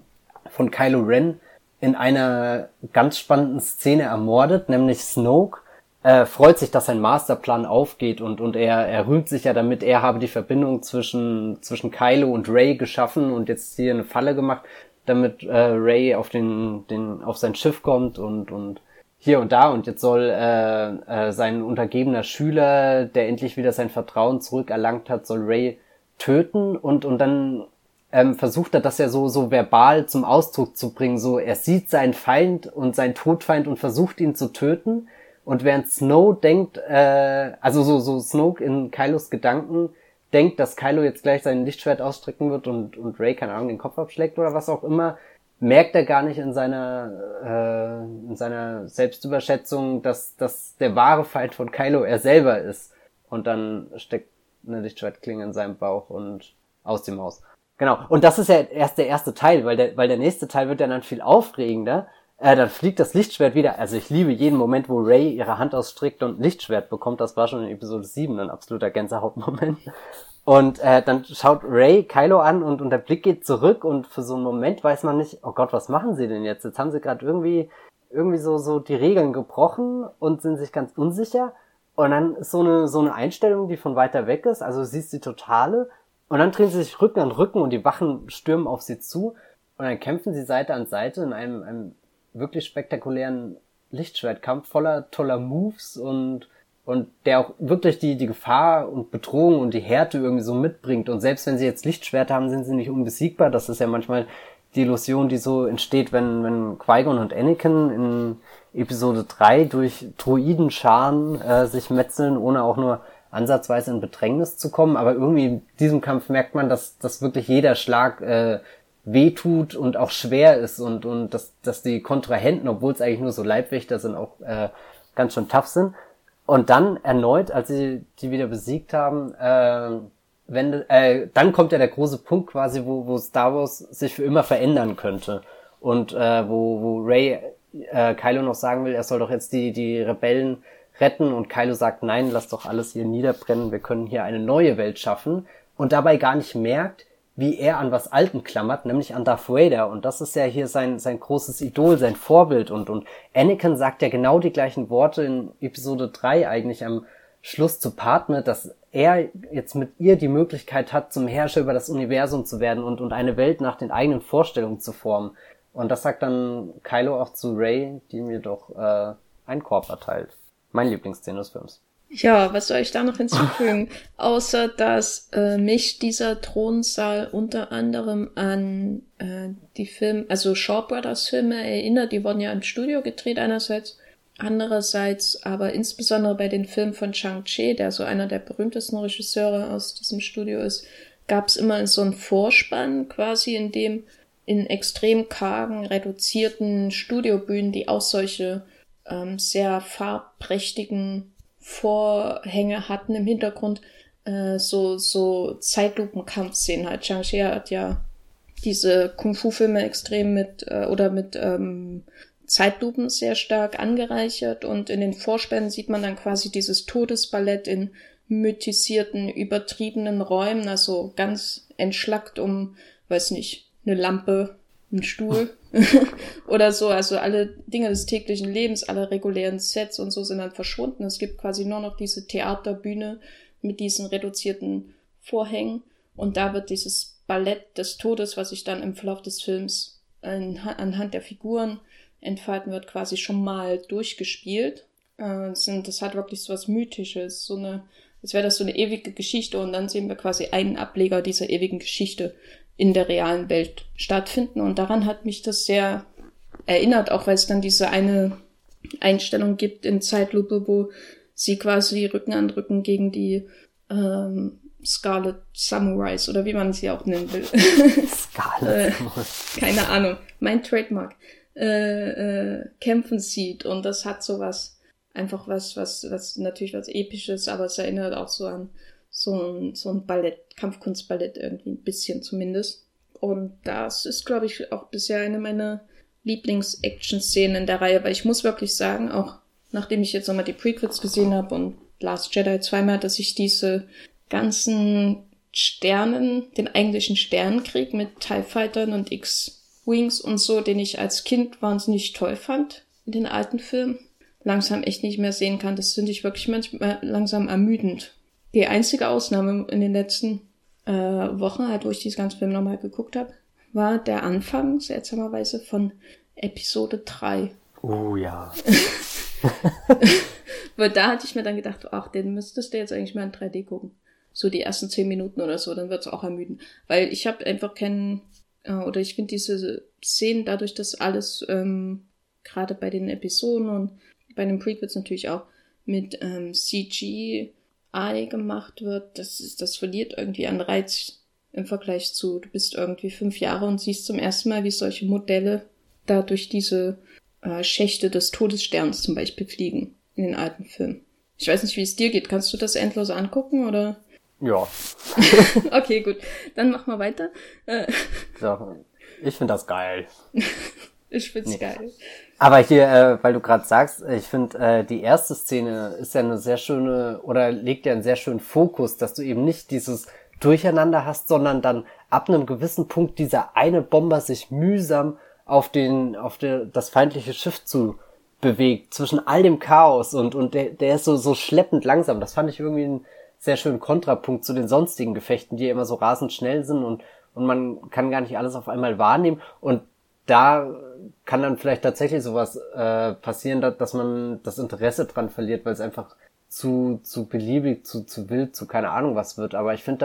von Kylo Ren in einer ganz spannenden Szene ermordet, nämlich Snoke äh, freut sich, dass sein Masterplan aufgeht und, und er, er rühmt sich ja damit, er habe die Verbindung zwischen, zwischen Kylo und Ray geschaffen und jetzt hier eine Falle gemacht, damit äh, Ray auf den, den, auf sein Schiff kommt und, und hier und da und jetzt soll äh, äh, sein untergebener Schüler, der endlich wieder sein Vertrauen zurückerlangt hat, soll Ray töten und, und dann ähm, versucht er das ja so, so verbal zum Ausdruck zu bringen. So, er sieht seinen Feind und seinen Todfeind und versucht ihn zu töten. Und während Snow denkt, äh, also so, so Snoke in Kylos Gedanken denkt, dass Kylo jetzt gleich sein Lichtschwert ausstrecken wird und, und Ray, keine Ahnung, den Kopf abschlägt oder was auch immer, merkt er gar nicht in seiner, äh, in seiner Selbstüberschätzung, dass, dass der wahre Feind von Kylo er selber ist. Und dann steckt eine Lichtschwertklinge in seinem Bauch und aus dem Haus. Genau. Und das ist ja erst der erste Teil, weil der, weil der nächste Teil wird ja dann viel aufregender. Äh, dann fliegt das Lichtschwert wieder. Also ich liebe jeden Moment, wo Ray ihre Hand ausstreckt und ein Lichtschwert bekommt. Das war schon in Episode 7 ein absoluter Gänsehautmoment. Und äh, dann schaut Ray Kylo an und, und der Blick geht zurück und für so einen Moment weiß man nicht, oh Gott, was machen sie denn jetzt? Jetzt haben sie gerade irgendwie irgendwie so so die Regeln gebrochen und sind sich ganz unsicher. Und dann ist so eine so eine Einstellung, die von weiter weg ist. Also siehst die totale und dann drehen sie sich Rücken an Rücken und die Wachen stürmen auf sie zu. Und dann kämpfen sie Seite an Seite in einem, einem wirklich spektakulären Lichtschwertkampf voller toller Moves und und der auch wirklich die, die Gefahr und Bedrohung und die Härte irgendwie so mitbringt. Und selbst wenn sie jetzt Lichtschwerter haben, sind sie nicht unbesiegbar. Das ist ja manchmal die Illusion, die so entsteht, wenn, wenn Qui-Gon und Anakin in Episode 3 durch Druidenscharen äh, sich metzeln, ohne auch nur ansatzweise in Bedrängnis zu kommen. Aber irgendwie in diesem Kampf merkt man, dass, dass wirklich jeder Schlag äh, wehtut und auch schwer ist und, und dass, dass die Kontrahenten, obwohl es eigentlich nur so Leibwächter sind, auch äh, ganz schön tough sind. Und dann erneut, als sie die wieder besiegt haben, äh, wenn, äh, dann kommt ja der große Punkt quasi, wo, wo Star Wars sich für immer verändern könnte. Und äh, wo, wo Ray äh, Kylo noch sagen will, er soll doch jetzt die, die Rebellen retten und Kylo sagt, nein, lass doch alles hier niederbrennen, wir können hier eine neue Welt schaffen und dabei gar nicht merkt, wie er an was Alten klammert, nämlich an Darth Vader und das ist ja hier sein, sein großes Idol, sein Vorbild und, und Anakin sagt ja genau die gleichen Worte in Episode 3 eigentlich am Schluss zu Padme, dass er jetzt mit ihr die Möglichkeit hat, zum Herrscher über das Universum zu werden und, und eine Welt nach den eigenen Vorstellungen zu formen. Und das sagt dann Kylo auch zu Ray, die mir doch äh, einen Korb erteilt. Mein Lieblingsszene des Films. Ja, was soll ich da noch hinzufügen? Außer, dass äh, mich dieser Thronsaal unter anderem an äh, die Film, also Shaw Brothers Filme erinnert. Die wurden ja im Studio gedreht einerseits, andererseits aber insbesondere bei den Filmen von Chang-Chi, der so einer der berühmtesten Regisseure aus diesem Studio ist, gab es immer so einen Vorspann quasi, in dem in extrem kargen, reduzierten Studiobühnen, die auch solche ähm, sehr farbprächtigen Vorhänge hatten im Hintergrund, äh, so, so Zeitlupenkampfszenen halt. Shang-Chi hat ja diese Kung-Fu-Filme extrem mit, äh, oder mit ähm, Zeitlupen sehr stark angereichert und in den Vorspänen sieht man dann quasi dieses Todesballett in mythisierten, übertriebenen Räumen, also ganz entschlackt um, weiß nicht, eine Lampe ein Stuhl oder so. Also alle Dinge des täglichen Lebens, alle regulären Sets und so sind dann verschwunden. Es gibt quasi nur noch diese Theaterbühne mit diesen reduzierten Vorhängen. Und da wird dieses Ballett des Todes, was sich dann im Verlauf des Films anhand der Figuren entfalten wird, quasi schon mal durchgespielt. Äh, das hat wirklich so was Mythisches, so eine, als wäre das so eine ewige Geschichte und dann sehen wir quasi einen Ableger dieser ewigen Geschichte in der realen Welt stattfinden. Und daran hat mich das sehr erinnert, auch weil es dann diese eine Einstellung gibt in Zeitlupe, wo sie quasi Rücken an Rücken gegen die ähm, Scarlet Samurais oder wie man sie auch nennen will. Scarlet. äh, keine Ahnung. Mein Trademark. Äh, äh, kämpfen sieht und das hat so was, einfach was, was, was natürlich was Episches, aber es erinnert auch so an so ein, so ein Ballett, Kampfkunstballett irgendwie ein bisschen zumindest. Und das ist, glaube ich, auch bisher eine meiner Lieblings-Action-Szenen in der Reihe, weil ich muss wirklich sagen, auch nachdem ich jetzt nochmal die Prequels gesehen habe und Last Jedi zweimal, dass ich diese ganzen Sternen, den eigentlichen Sternenkrieg mit TIE Fightern und X-Wings und so, den ich als Kind wahnsinnig toll fand in den alten Filmen, langsam echt nicht mehr sehen kann. Das finde ich wirklich manchmal langsam ermüdend. Die einzige Ausnahme in den letzten äh, Wochen, halt, wo ich diesen ganzen Film nochmal geguckt habe, war der Anfang, seltsamerweise, von Episode 3. Oh ja. Weil da hatte ich mir dann gedacht, ach, den müsstest du jetzt eigentlich mal in 3D gucken. So die ersten 10 Minuten oder so, dann wird's auch ermüden. Weil ich habe einfach keinen, äh, oder ich finde diese Szenen dadurch, dass alles ähm, gerade bei den Episoden und bei den Prequels natürlich auch mit ähm, CGI gemacht wird, das, ist, das verliert irgendwie an Reiz im Vergleich zu, du bist irgendwie fünf Jahre und siehst zum ersten Mal, wie solche Modelle da durch diese äh, Schächte des Todessterns zum Beispiel fliegen in den alten Filmen. Ich weiß nicht, wie es dir geht. Kannst du das endlos angucken oder? Ja. okay, gut. Dann machen wir weiter. Äh, so, ich finde das geil. ich find's nee. geil. Aber hier, äh, weil du gerade sagst, ich finde, äh, die erste Szene ist ja eine sehr schöne oder legt ja einen sehr schönen Fokus, dass du eben nicht dieses Durcheinander hast, sondern dann ab einem gewissen Punkt dieser eine Bomber sich mühsam auf den, auf der, das feindliche Schiff zu bewegt, zwischen all dem Chaos und, und der, der ist so, so schleppend langsam. Das fand ich irgendwie einen sehr schönen Kontrapunkt zu den sonstigen Gefechten, die immer so rasend schnell sind und, und man kann gar nicht alles auf einmal wahrnehmen und da kann dann vielleicht tatsächlich sowas äh, passieren, dass, dass man das Interesse dran verliert, weil es einfach zu, zu beliebig, zu, zu wild, zu keine Ahnung was wird. Aber ich finde,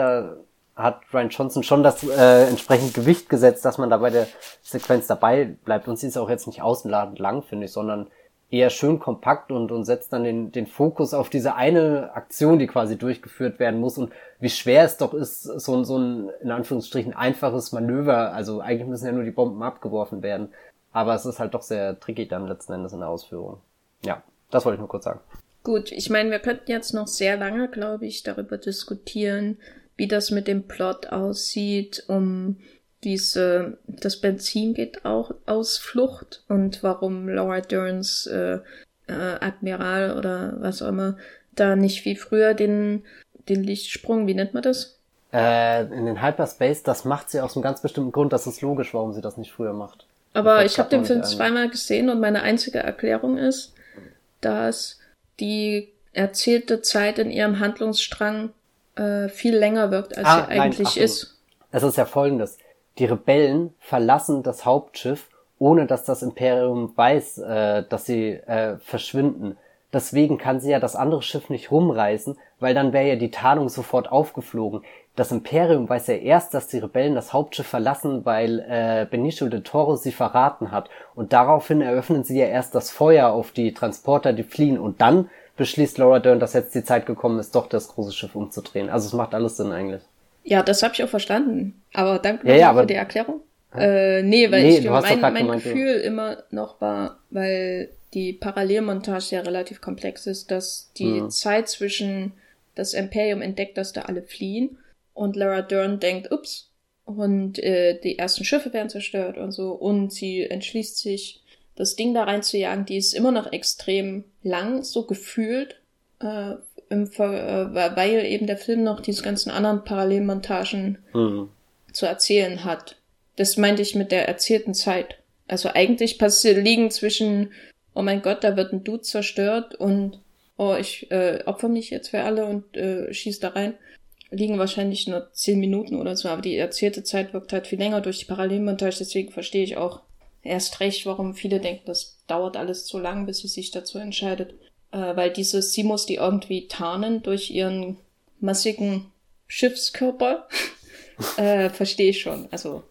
da hat Ryan Johnson schon das äh, entsprechend Gewicht gesetzt, dass man da bei der Sequenz dabei bleibt. Und sie ist auch jetzt nicht außenladend lang, finde ich, sondern eher schön kompakt und, und setzt dann den, den Fokus auf diese eine Aktion, die quasi durchgeführt werden muss und wie schwer es doch ist, so, so ein, in Anführungsstrichen, einfaches Manöver. Also eigentlich müssen ja nur die Bomben abgeworfen werden. Aber es ist halt doch sehr tricky dann letzten Endes in der Ausführung. Ja, das wollte ich nur kurz sagen. Gut, ich meine, wir könnten jetzt noch sehr lange, glaube ich, darüber diskutieren, wie das mit dem Plot aussieht, um diese, das Benzin geht auch aus Flucht und warum Laura Derns äh, äh, Admiral oder was auch immer da nicht wie früher den, den Lichtsprung, wie nennt man das? Äh, in den Hyperspace, das macht sie aus einem ganz bestimmten Grund, das ist logisch, warum sie das nicht früher macht. Aber ich habe den Film zweimal gesehen und meine einzige Erklärung ist, dass die erzählte Zeit in ihrem Handlungsstrang äh, viel länger wirkt, als ah, sie eigentlich nein, ist. Es ist ja folgendes. Die Rebellen verlassen das Hauptschiff, ohne dass das Imperium weiß, äh, dass sie äh, verschwinden. Deswegen kann sie ja das andere Schiff nicht rumreißen, weil dann wäre ja die Tarnung sofort aufgeflogen. Das Imperium weiß ja erst, dass die Rebellen das Hauptschiff verlassen, weil äh, Benicio de Toro sie verraten hat. Und daraufhin eröffnen sie ja erst das Feuer auf die Transporter, die fliehen. Und dann beschließt Laura Dern, dass jetzt die Zeit gekommen ist, doch das große Schiff umzudrehen. Also es macht alles Sinn eigentlich. Ja, das habe ich auch verstanden. Aber danke ja, ja, aber, für die Erklärung. Äh, nee, weil nee, ich mein, mein gemeint, Gefühl du. immer noch war, weil die Parallelmontage ja relativ komplex ist, dass die hm. Zeit zwischen das Imperium entdeckt, dass da alle fliehen und Lara Dern denkt, ups, und äh, die ersten Schiffe werden zerstört und so und sie entschließt sich, das Ding da reinzujagen, die ist immer noch extrem lang, so gefühlt, äh, im Ver äh, weil eben der Film noch diese ganzen anderen Parallelmontagen mhm. zu erzählen hat. Das meinte ich mit der erzählten Zeit. Also eigentlich passiert liegen zwischen, oh mein Gott, da wird ein Dude zerstört und oh, ich äh, opfer mich jetzt für alle und äh, schieß da rein. Liegen wahrscheinlich nur zehn Minuten oder so, aber die erzählte Zeit wirkt halt viel länger durch die Parallelmontage, deswegen verstehe ich auch erst recht, warum viele denken, das dauert alles zu lang, bis sie sich dazu entscheidet äh, weil diese Simos die irgendwie tarnen durch ihren massigen Schiffskörper. äh, Verstehe ich schon. Also.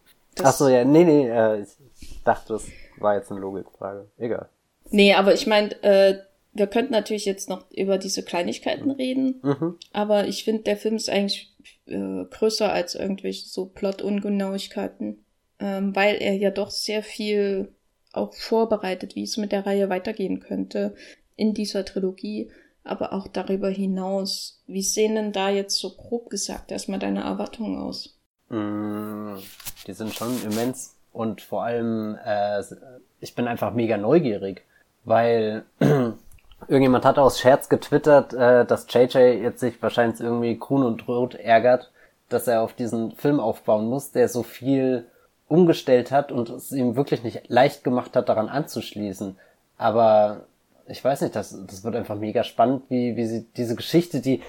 Ach so, ja, nee, nee, äh, ich dachte, das war jetzt eine Logikfrage. Egal. Nee, aber ich meine, äh, wir könnten natürlich jetzt noch über diese Kleinigkeiten reden, mhm. aber ich finde, der Film ist eigentlich äh, größer als irgendwelche so Plot-Ungenauigkeiten, ähm, weil er ja doch sehr viel auch vorbereitet, wie es mit der Reihe weitergehen könnte in dieser Trilogie, aber auch darüber hinaus. Wie sehen denn da jetzt so grob gesagt erstmal deine Erwartungen aus? Mm, die sind schon immens und vor allem, äh, ich bin einfach mega neugierig, weil irgendjemand hat aus Scherz getwittert, äh, dass JJ jetzt sich wahrscheinlich irgendwie grün und rot ärgert, dass er auf diesen Film aufbauen muss, der so viel umgestellt hat und es ihm wirklich nicht leicht gemacht hat, daran anzuschließen. Aber ich weiß nicht, das, das wird einfach mega spannend, wie, wie sie diese Geschichte, die,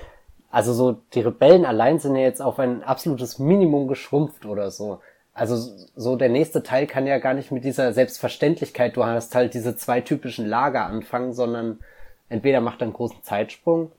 also so, die Rebellen allein sind ja jetzt auf ein absolutes Minimum geschrumpft oder so. Also so der nächste Teil kann ja gar nicht mit dieser Selbstverständlichkeit, du hast halt diese zwei typischen Lager anfangen, sondern entweder macht er einen großen Zeitsprung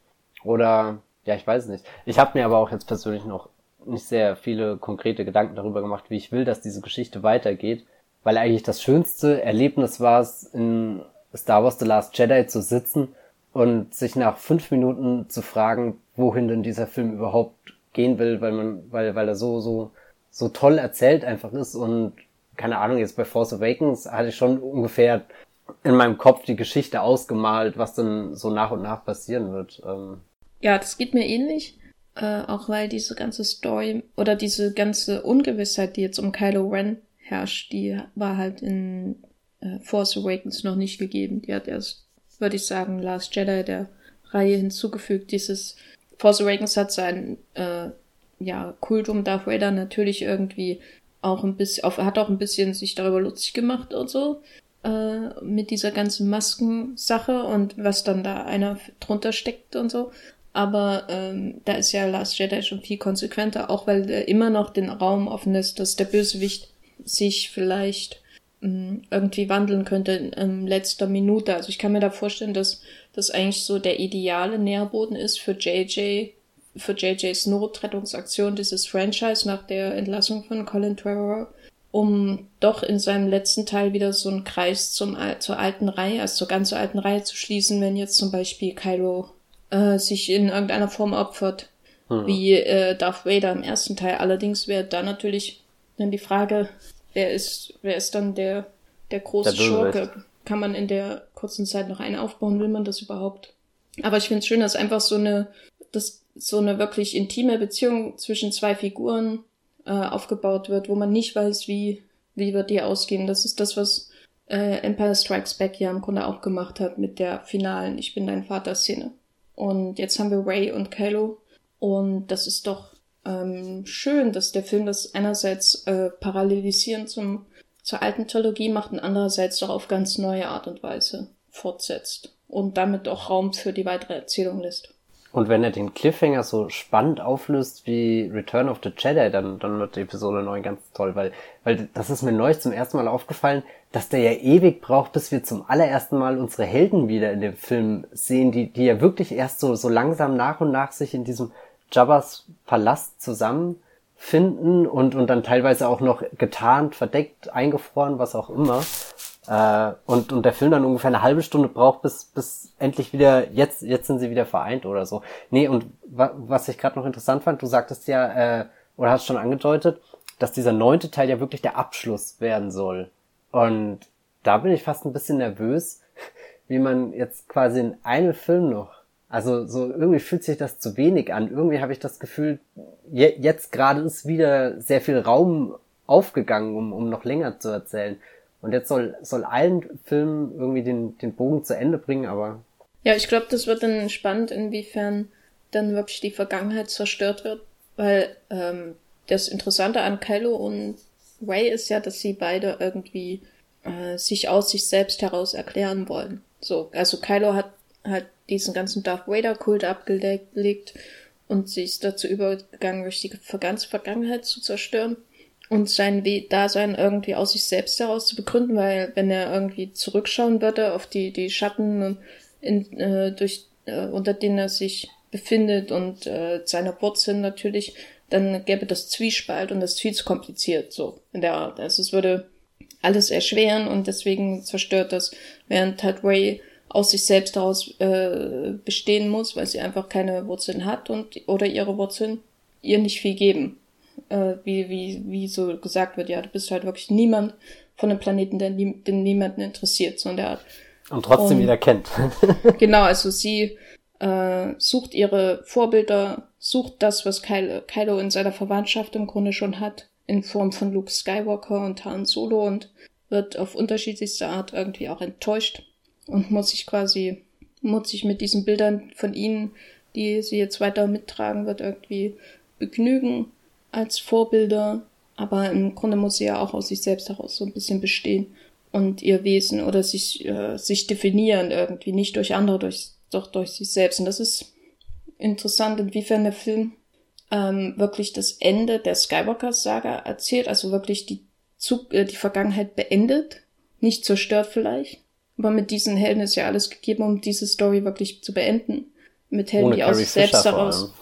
oder ja, ich weiß nicht. Ich habe mir aber auch jetzt persönlich noch nicht sehr viele konkrete Gedanken darüber gemacht, wie ich will, dass diese Geschichte weitergeht, weil eigentlich das schönste Erlebnis war es, in Star Wars The Last Jedi zu sitzen und sich nach fünf Minuten zu fragen, wohin denn dieser Film überhaupt gehen will, weil man, weil, weil er so, so, so toll erzählt einfach ist und keine Ahnung, jetzt bei Force Awakens hatte ich schon ungefähr in meinem Kopf die Geschichte ausgemalt, was dann so nach und nach passieren wird. Ähm, ja, das geht mir ähnlich. Äh, auch weil diese ganze Story oder diese ganze Ungewissheit, die jetzt um Kylo Ren herrscht, die war halt in äh, Force Awakens noch nicht gegeben. Die hat erst, würde ich sagen, Last Jedi der Reihe hinzugefügt. Dieses Force Awakens hat sein äh, ja, Kult um Darth Vader natürlich irgendwie auch ein bisschen, auf, hat auch ein bisschen sich darüber lustig gemacht und so, äh, mit dieser ganzen Maskensache und was dann da einer drunter steckt und so. Aber ähm, da ist ja Last Jedi schon viel konsequenter, auch weil er immer noch den Raum offen ist, dass der Bösewicht sich vielleicht irgendwie wandeln könnte in, letzter Minute. Also ich kann mir da vorstellen, dass das eigentlich so der ideale Nährboden ist für JJ, für JJs Notrettungsaktion dieses Franchise nach der Entlassung von Colin Trevorrow, um doch in seinem letzten Teil wieder so einen Kreis zum, zur alten Reihe, also zur ganz alten Reihe zu schließen, wenn jetzt zum Beispiel Kylo äh, sich in irgendeiner Form opfert, hm. wie äh, Darth Vader im ersten Teil. Allerdings wäre da natürlich dann die Frage, wer ist, wer ist dann der, der große der Schurke? Kann man in der kurzen Zeit noch einen aufbauen? Will man das überhaupt? Aber ich finde es schön, dass einfach so eine, dass so eine wirklich intime Beziehung zwischen zwei Figuren äh, aufgebaut wird, wo man nicht weiß, wie, wie wird die ausgehen. Das ist das, was äh, Empire Strikes Back ja im Grunde auch gemacht hat mit der finalen Ich bin dein Vater Szene. Und jetzt haben wir Ray und Kylo. Und das ist doch ähm, schön, dass der Film das einerseits äh, parallelisieren zum, zur alten Trilogie macht und andererseits doch auf ganz neue Art und Weise fortsetzt. Und damit auch Raum für die weitere Erzählung lässt. Und wenn er den Cliffhanger so spannend auflöst wie Return of the Jedi, dann, dann wird die Episode 9 ganz toll, weil, weil das ist mir neulich zum ersten Mal aufgefallen, dass der ja ewig braucht, bis wir zum allerersten Mal unsere Helden wieder in dem Film sehen, die, die ja wirklich erst so, so langsam nach und nach sich in diesem Jabbas Palast zusammenfinden und, und dann teilweise auch noch getarnt, verdeckt, eingefroren, was auch immer. Äh, und, und der Film dann ungefähr eine halbe Stunde braucht, bis, bis endlich wieder, jetzt, jetzt sind sie wieder vereint oder so. Nee, und wa was ich gerade noch interessant fand, du sagtest ja, äh, oder hast schon angedeutet, dass dieser neunte Teil ja wirklich der Abschluss werden soll. Und da bin ich fast ein bisschen nervös, wie man jetzt quasi in einem Film noch, also so irgendwie fühlt sich das zu wenig an. Irgendwie habe ich das Gefühl, je, jetzt gerade ist wieder sehr viel Raum aufgegangen, um, um noch länger zu erzählen. Und jetzt soll, soll allen Filmen irgendwie den, den Bogen zu Ende bringen, aber. Ja, ich glaube, das wird dann spannend, inwiefern dann wirklich die Vergangenheit zerstört wird, weil ähm, das Interessante an Kylo und Ray ist ja, dass sie beide irgendwie äh, sich aus sich selbst heraus erklären wollen. So, also Kylo hat halt diesen ganzen Darth Vader Kult abgelegt und sie ist dazu übergegangen, durch die ganze Vergangenheit zu zerstören und sein Dasein irgendwie aus sich selbst heraus zu begründen, weil wenn er irgendwie zurückschauen würde auf die, die Schatten, in, äh, durch, äh, unter denen er sich befindet und äh, seine Wurzeln natürlich, dann gäbe das Zwiespalt und das viel zu kompliziert, so in der Art. Also es würde alles erschweren und deswegen zerstört das, während halt Ray aus sich selbst heraus äh, bestehen muss, weil sie einfach keine Wurzeln hat und oder ihre Wurzeln ihr nicht viel geben äh, wie, wie, wie so gesagt wird, ja, du bist halt wirklich niemand von dem Planeten, der nie, den niemanden interessiert, so in der Art. Und trotzdem und, wieder kennt. genau, also sie äh, sucht ihre Vorbilder, sucht das, was Kylo, Kylo in seiner Verwandtschaft im Grunde schon hat, in Form von Luke Skywalker und Han Solo und wird auf unterschiedlichste Art irgendwie auch enttäuscht und muss sich quasi, muss sich mit diesen Bildern von ihnen, die sie jetzt weiter mittragen wird, irgendwie begnügen als Vorbilder, aber im Grunde muss sie ja auch aus sich selbst heraus so ein bisschen bestehen. und ihr Wesen oder sich, äh, sich definieren irgendwie, nicht durch andere, durch, doch durch sich selbst. Und das ist interessant, inwiefern der Film ähm, wirklich das Ende der Skywalker-Saga erzählt, also wirklich die, Zug, äh, die Vergangenheit beendet, nicht zerstört vielleicht. Aber mit diesen Helden ist ja alles gegeben, um diese Story wirklich zu beenden. Mit Helden, Ohne die aus sich selbst daraus.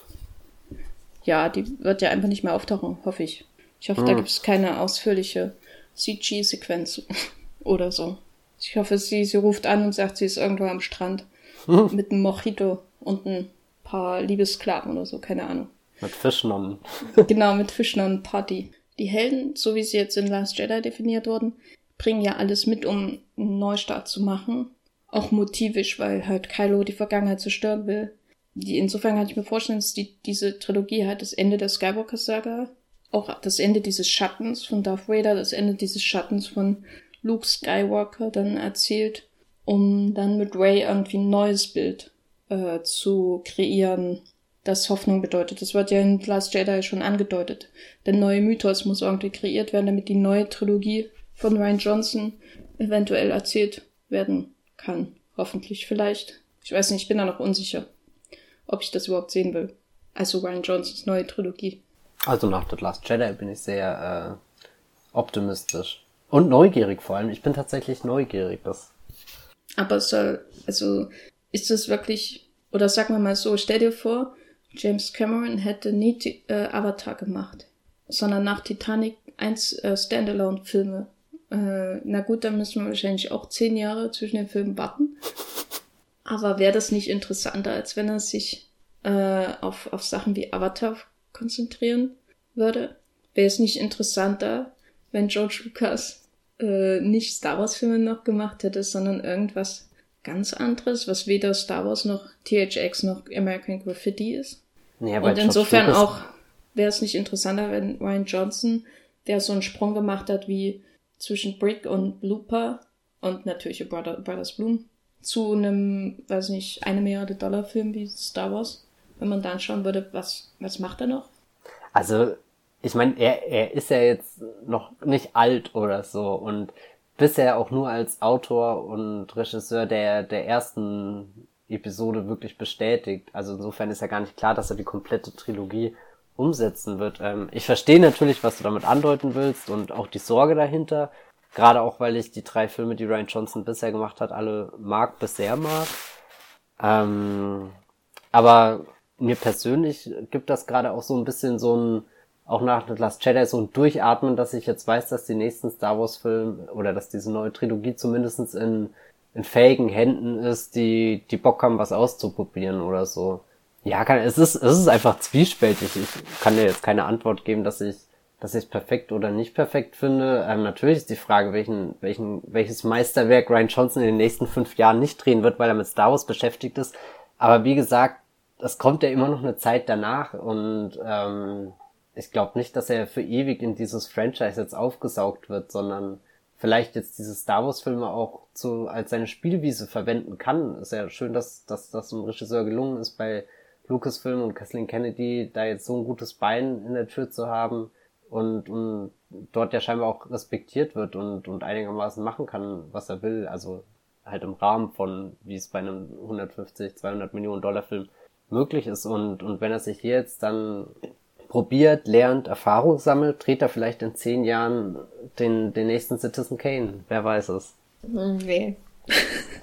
Ja, die wird ja einfach nicht mehr auftauchen, hoffe ich. Ich hoffe, hm. da gibt es keine ausführliche CG-Sequenz oder so. Ich hoffe, sie, sie ruft an und sagt, sie ist irgendwo am Strand hm. mit einem Mojito und ein paar Liebesklaven oder so, keine Ahnung. Mit Fischnonnen. genau, mit Fischnonnen Party. Die Helden, so wie sie jetzt in Last Jedi definiert wurden, bringen ja alles mit, um einen Neustart zu machen. Auch motivisch, weil halt Kylo die Vergangenheit zerstören will. Die, insofern kann ich mir vorstellen, dass die, diese Trilogie halt das Ende der Skywalker-Saga, auch das Ende dieses Schattens von Darth Vader, das Ende dieses Schattens von Luke Skywalker dann erzählt, um dann mit Ray irgendwie ein neues Bild äh, zu kreieren, das Hoffnung bedeutet. Das wird ja in Last Jedi schon angedeutet. Der neue Mythos muss irgendwie kreiert werden, damit die neue Trilogie von Ryan Johnson eventuell erzählt werden kann. Hoffentlich, vielleicht. Ich weiß nicht, ich bin da noch unsicher, ob ich das überhaupt sehen will. Also Ryan Johnsons neue Trilogie. Also nach The Last Jedi bin ich sehr äh, optimistisch. Und neugierig vor allem. Ich bin tatsächlich neugierig. Das Aber es soll, also ist es wirklich, oder sagen wir mal so, stell dir vor, James Cameron hätte nie äh, Avatar gemacht, sondern nach Titanic eins äh, Standalone-Filme. Äh, na gut, dann müssen wir wahrscheinlich auch zehn Jahre zwischen den Filmen warten. Aber wäre das nicht interessanter, als wenn er sich äh, auf, auf Sachen wie Avatar konzentrieren würde? Wäre es nicht interessanter, wenn George Lucas äh, nicht Star Wars-Filme noch gemacht hätte, sondern irgendwas ganz anderes, was weder Star Wars noch THX noch American Graffiti ist. Ja, Und insofern auch wäre es nicht interessanter, wenn Ryan Johnson, der so einen Sprung gemacht hat wie zwischen Brick und Blooper und natürlich Brother, Brothers Bloom zu einem, weiß nicht, eine Milliarde Dollar Film wie Star Wars, wenn man dann schauen würde, was, was macht er noch? Also, ich meine, er, er ist ja jetzt noch nicht alt oder so und bisher auch nur als Autor und Regisseur der, der ersten Episode wirklich bestätigt. Also insofern ist ja gar nicht klar, dass er die komplette Trilogie umsetzen wird. Ähm, ich verstehe natürlich, was du damit andeuten willst und auch die Sorge dahinter. Gerade auch, weil ich die drei Filme, die Ryan Johnson bisher gemacht hat, alle mag bis sehr mag. Ähm, aber mir persönlich gibt das gerade auch so ein bisschen so ein auch nach The Last Jedi so ein Durchatmen, dass ich jetzt weiß, dass die nächsten Star Wars Filme oder dass diese neue Trilogie zumindestens in, in fähigen Händen ist, die, die Bock haben, was auszuprobieren oder so. Ja, es ist, es ist einfach zwiespältig. Ich kann dir jetzt keine Antwort geben, dass ich, dass ich es perfekt oder nicht perfekt finde. Ähm, natürlich ist die Frage, welchen, welchen, welches Meisterwerk Ryan Johnson in den nächsten fünf Jahren nicht drehen wird, weil er mit Star Wars beschäftigt ist. Aber wie gesagt, das kommt ja immer noch eine Zeit danach und ähm, ich glaube nicht, dass er für ewig in dieses Franchise jetzt aufgesaugt wird, sondern vielleicht jetzt diese Star Wars Filme auch zu, als seine Spielwiese verwenden kann. Ist ja schön, dass, dass das ein Regisseur gelungen ist bei Lucasfilm und Kathleen Kennedy, da jetzt so ein gutes Bein in der Tür zu haben und, und dort ja scheinbar auch respektiert wird und, und einigermaßen machen kann, was er will. Also halt im Rahmen von, wie es bei einem 150, 200 Millionen Dollar Film möglich ist. Und, und wenn er sich jetzt dann probiert, lernt, Erfahrung sammelt, dreht er vielleicht in zehn Jahren den, den nächsten Citizen Kane. Wer weiß es. Nee.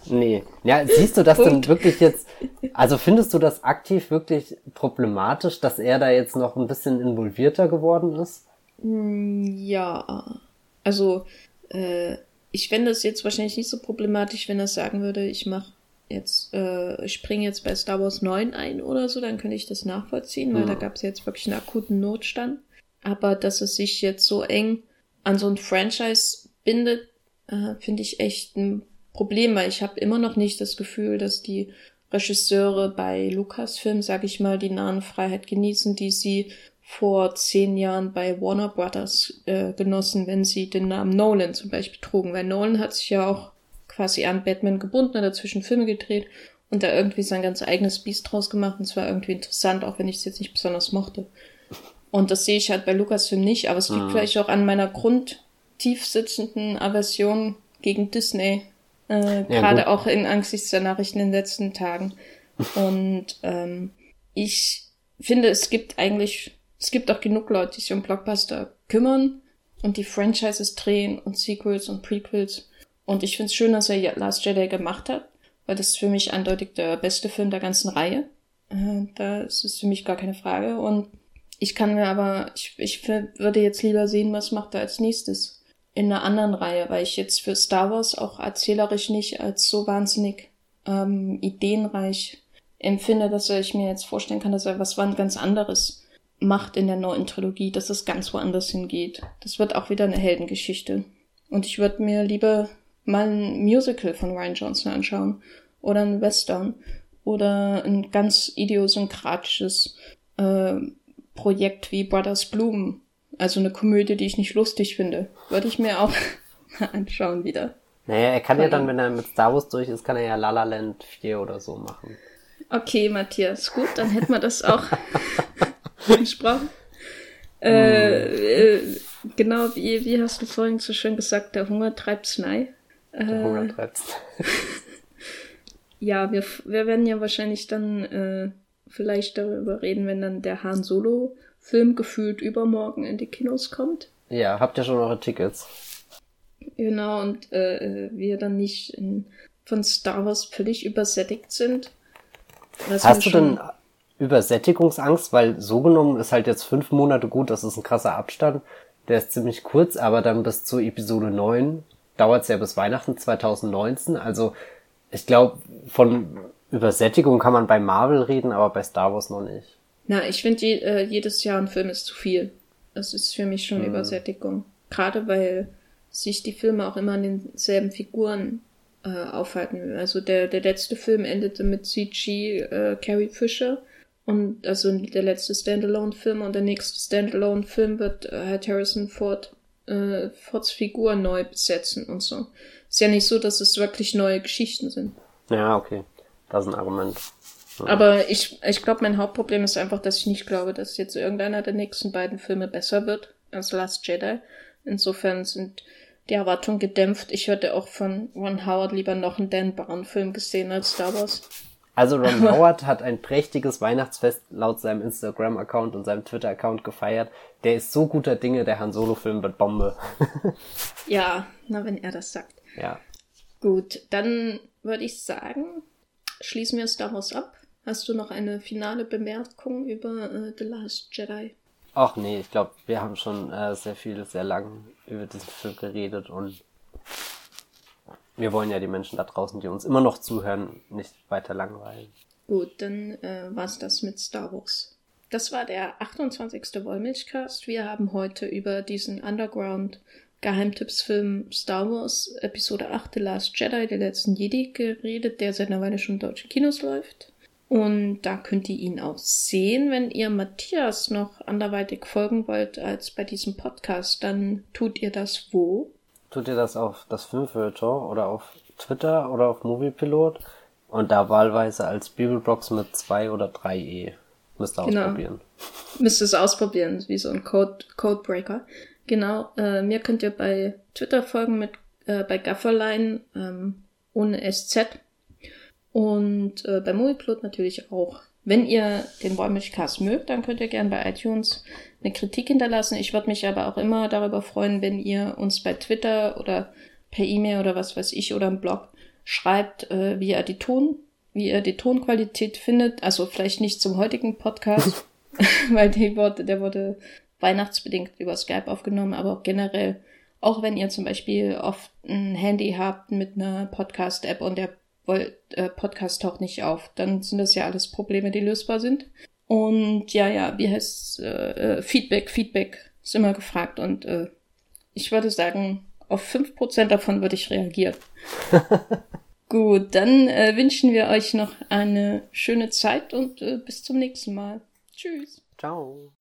Nee. Ja, siehst du das denn wirklich jetzt, also findest du das aktiv wirklich problematisch, dass er da jetzt noch ein bisschen involvierter geworden ist? Mm, ja. Also, äh, ich fände es jetzt wahrscheinlich nicht so problematisch, wenn er sagen würde, ich mache jetzt, äh, ich springe jetzt bei Star Wars 9 ein oder so, dann könnte ich das nachvollziehen, weil mhm. da gab es jetzt wirklich einen akuten Notstand. Aber dass es sich jetzt so eng an so ein Franchise bindet, äh, finde ich echt ein Problem, weil ich habe immer noch nicht das Gefühl, dass die Regisseure bei Lucasfilm, sag ich mal, die nahen Freiheit genießen, die sie vor zehn Jahren bei Warner Brothers äh, genossen, wenn sie den Namen Nolan zum Beispiel trugen. Weil Nolan hat sich ja auch quasi an Batman gebunden, hat dazwischen Filme gedreht und da irgendwie sein ganz eigenes Biest draus gemacht. Und es war irgendwie interessant, auch wenn ich es jetzt nicht besonders mochte. Und das sehe ich halt bei Lucasfilm nicht, aber es liegt mhm. vielleicht auch an meiner grundtief sitzenden Aversion gegen Disney. Äh, ja, Gerade auch in angesichts der Nachrichten in den letzten Tagen. Und ähm, ich finde, es gibt eigentlich, es gibt auch genug Leute, die sich um Blockbuster kümmern und die Franchises drehen und Sequels und Prequels. Und ich finde es schön, dass er Last Jedi gemacht hat, weil das ist für mich eindeutig der beste Film der ganzen Reihe. Äh, da ist es für mich gar keine Frage. Und ich kann mir aber, ich, ich würde jetzt lieber sehen, was macht er als nächstes in einer anderen Reihe, weil ich jetzt für Star Wars auch erzählerisch nicht als so wahnsinnig ähm, ideenreich empfinde, dass ich mir jetzt vorstellen kann, dass er was ganz anderes macht in der neuen Trilogie, dass es ganz woanders hingeht. Das wird auch wieder eine Heldengeschichte. Und ich würde mir lieber mal ein Musical von Ryan Johnson anschauen oder ein Western oder ein ganz idiosynkratisches äh, Projekt wie Brothers Bloom. Also eine Komödie, die ich nicht lustig finde. Würde ich mir auch anschauen wieder. Naja, er kann ja dann, wenn er mit Star Wars durch ist, kann er ja La La Land 4 oder so machen. Okay, Matthias, gut, dann hätten wir das auch gesprochen. Äh, äh, genau, wie, wie hast du vorhin so schön gesagt, der Hunger treibt's nei. Der äh, Hunger treibt's. ja, wir, wir werden ja wahrscheinlich dann äh, vielleicht darüber reden, wenn dann der Han Solo Film gefühlt übermorgen in die Kinos kommt. Ja, habt ihr schon eure Tickets? Genau, und äh, wir dann nicht in, von Star Wars völlig übersättigt sind. Hast du denn Übersättigungsangst? Weil so genommen ist halt jetzt fünf Monate gut, das ist ein krasser Abstand. Der ist ziemlich kurz, aber dann bis zur Episode 9 dauert es ja bis Weihnachten 2019. Also ich glaube, von Übersättigung kann man bei Marvel reden, aber bei Star Wars noch nicht. Na, ich finde, je, äh, jedes Jahr ein Film ist zu viel. Das ist für mich schon hm. Übersättigung. Gerade weil sich die Filme auch immer an denselben Figuren äh, aufhalten. Also der, der letzte Film endete mit CG äh, Carrie Fisher und also der letzte Standalone-Film und der nächste Standalone-Film wird äh, halt Harrison Ford äh, Fords Figur neu besetzen und so. Ist ja nicht so, dass es wirklich neue Geschichten sind. Ja, okay. Das ist ein Argument. Ja. Aber ich, ich glaube, mein Hauptproblem ist einfach, dass ich nicht glaube, dass jetzt irgendeiner der nächsten beiden Filme besser wird als Last Jedi. Insofern sind die Erwartung gedämpft. Ich hätte auch von Ron Howard lieber noch einen Dan Brown-Film gesehen als Star Wars. Also Ron Howard hat ein prächtiges Weihnachtsfest laut seinem Instagram-Account und seinem Twitter-Account gefeiert. Der ist so guter Dinge, der Han Solo-Film wird Bombe. ja, na wenn er das sagt. Ja. Gut, dann würde ich sagen, schließen wir Star Wars ab. Hast du noch eine finale Bemerkung über äh, The Last Jedi? Ach nee, ich glaube, wir haben schon äh, sehr viel, sehr lang über diesen Film geredet und wir wollen ja die Menschen da draußen, die uns immer noch zuhören, nicht weiter langweilen. Gut, dann äh, war's das mit Star Wars. Das war der 28. Wollmilchcast. Wir haben heute über diesen Underground Geheimtippsfilm Star Wars Episode 8 The Last Jedi, der letzten Jedi, geredet, der seit einer Weile schon in deutschen Kinos läuft. Und da könnt ihr ihn auch sehen. Wenn ihr Matthias noch anderweitig folgen wollt als bei diesem Podcast, dann tut ihr das wo? Tut ihr das auf das Filmfilter oder auf Twitter oder auf Moviepilot und da wahlweise als Bibelbox mit zwei oder drei E. Müsst ihr genau. ausprobieren. Müsst es ausprobieren, wie so ein Code, Codebreaker. Genau, äh, mir könnt ihr bei Twitter folgen mit äh, bei Gafferline ähm, ohne SZ und äh, bei Movieplot natürlich auch. Wenn ihr den Wollmilchcast mögt, dann könnt ihr gerne bei iTunes eine Kritik hinterlassen. Ich würde mich aber auch immer darüber freuen, wenn ihr uns bei Twitter oder per E-Mail oder was weiß ich oder im Blog schreibt, äh, wie ihr die Ton, wie ihr die Tonqualität findet. Also vielleicht nicht zum heutigen Podcast, weil die wurde, der wurde weihnachtsbedingt über Skype aufgenommen, aber auch generell, auch wenn ihr zum Beispiel oft ein Handy habt mit einer Podcast-App und der weil äh, Podcast taucht nicht auf. Dann sind das ja alles Probleme, die lösbar sind. Und ja, ja, wie heißt äh, äh, Feedback? Feedback ist immer gefragt und äh, ich würde sagen, auf fünf Prozent davon würde ich reagieren. Gut, dann äh, wünschen wir euch noch eine schöne Zeit und äh, bis zum nächsten Mal. Tschüss. Ciao.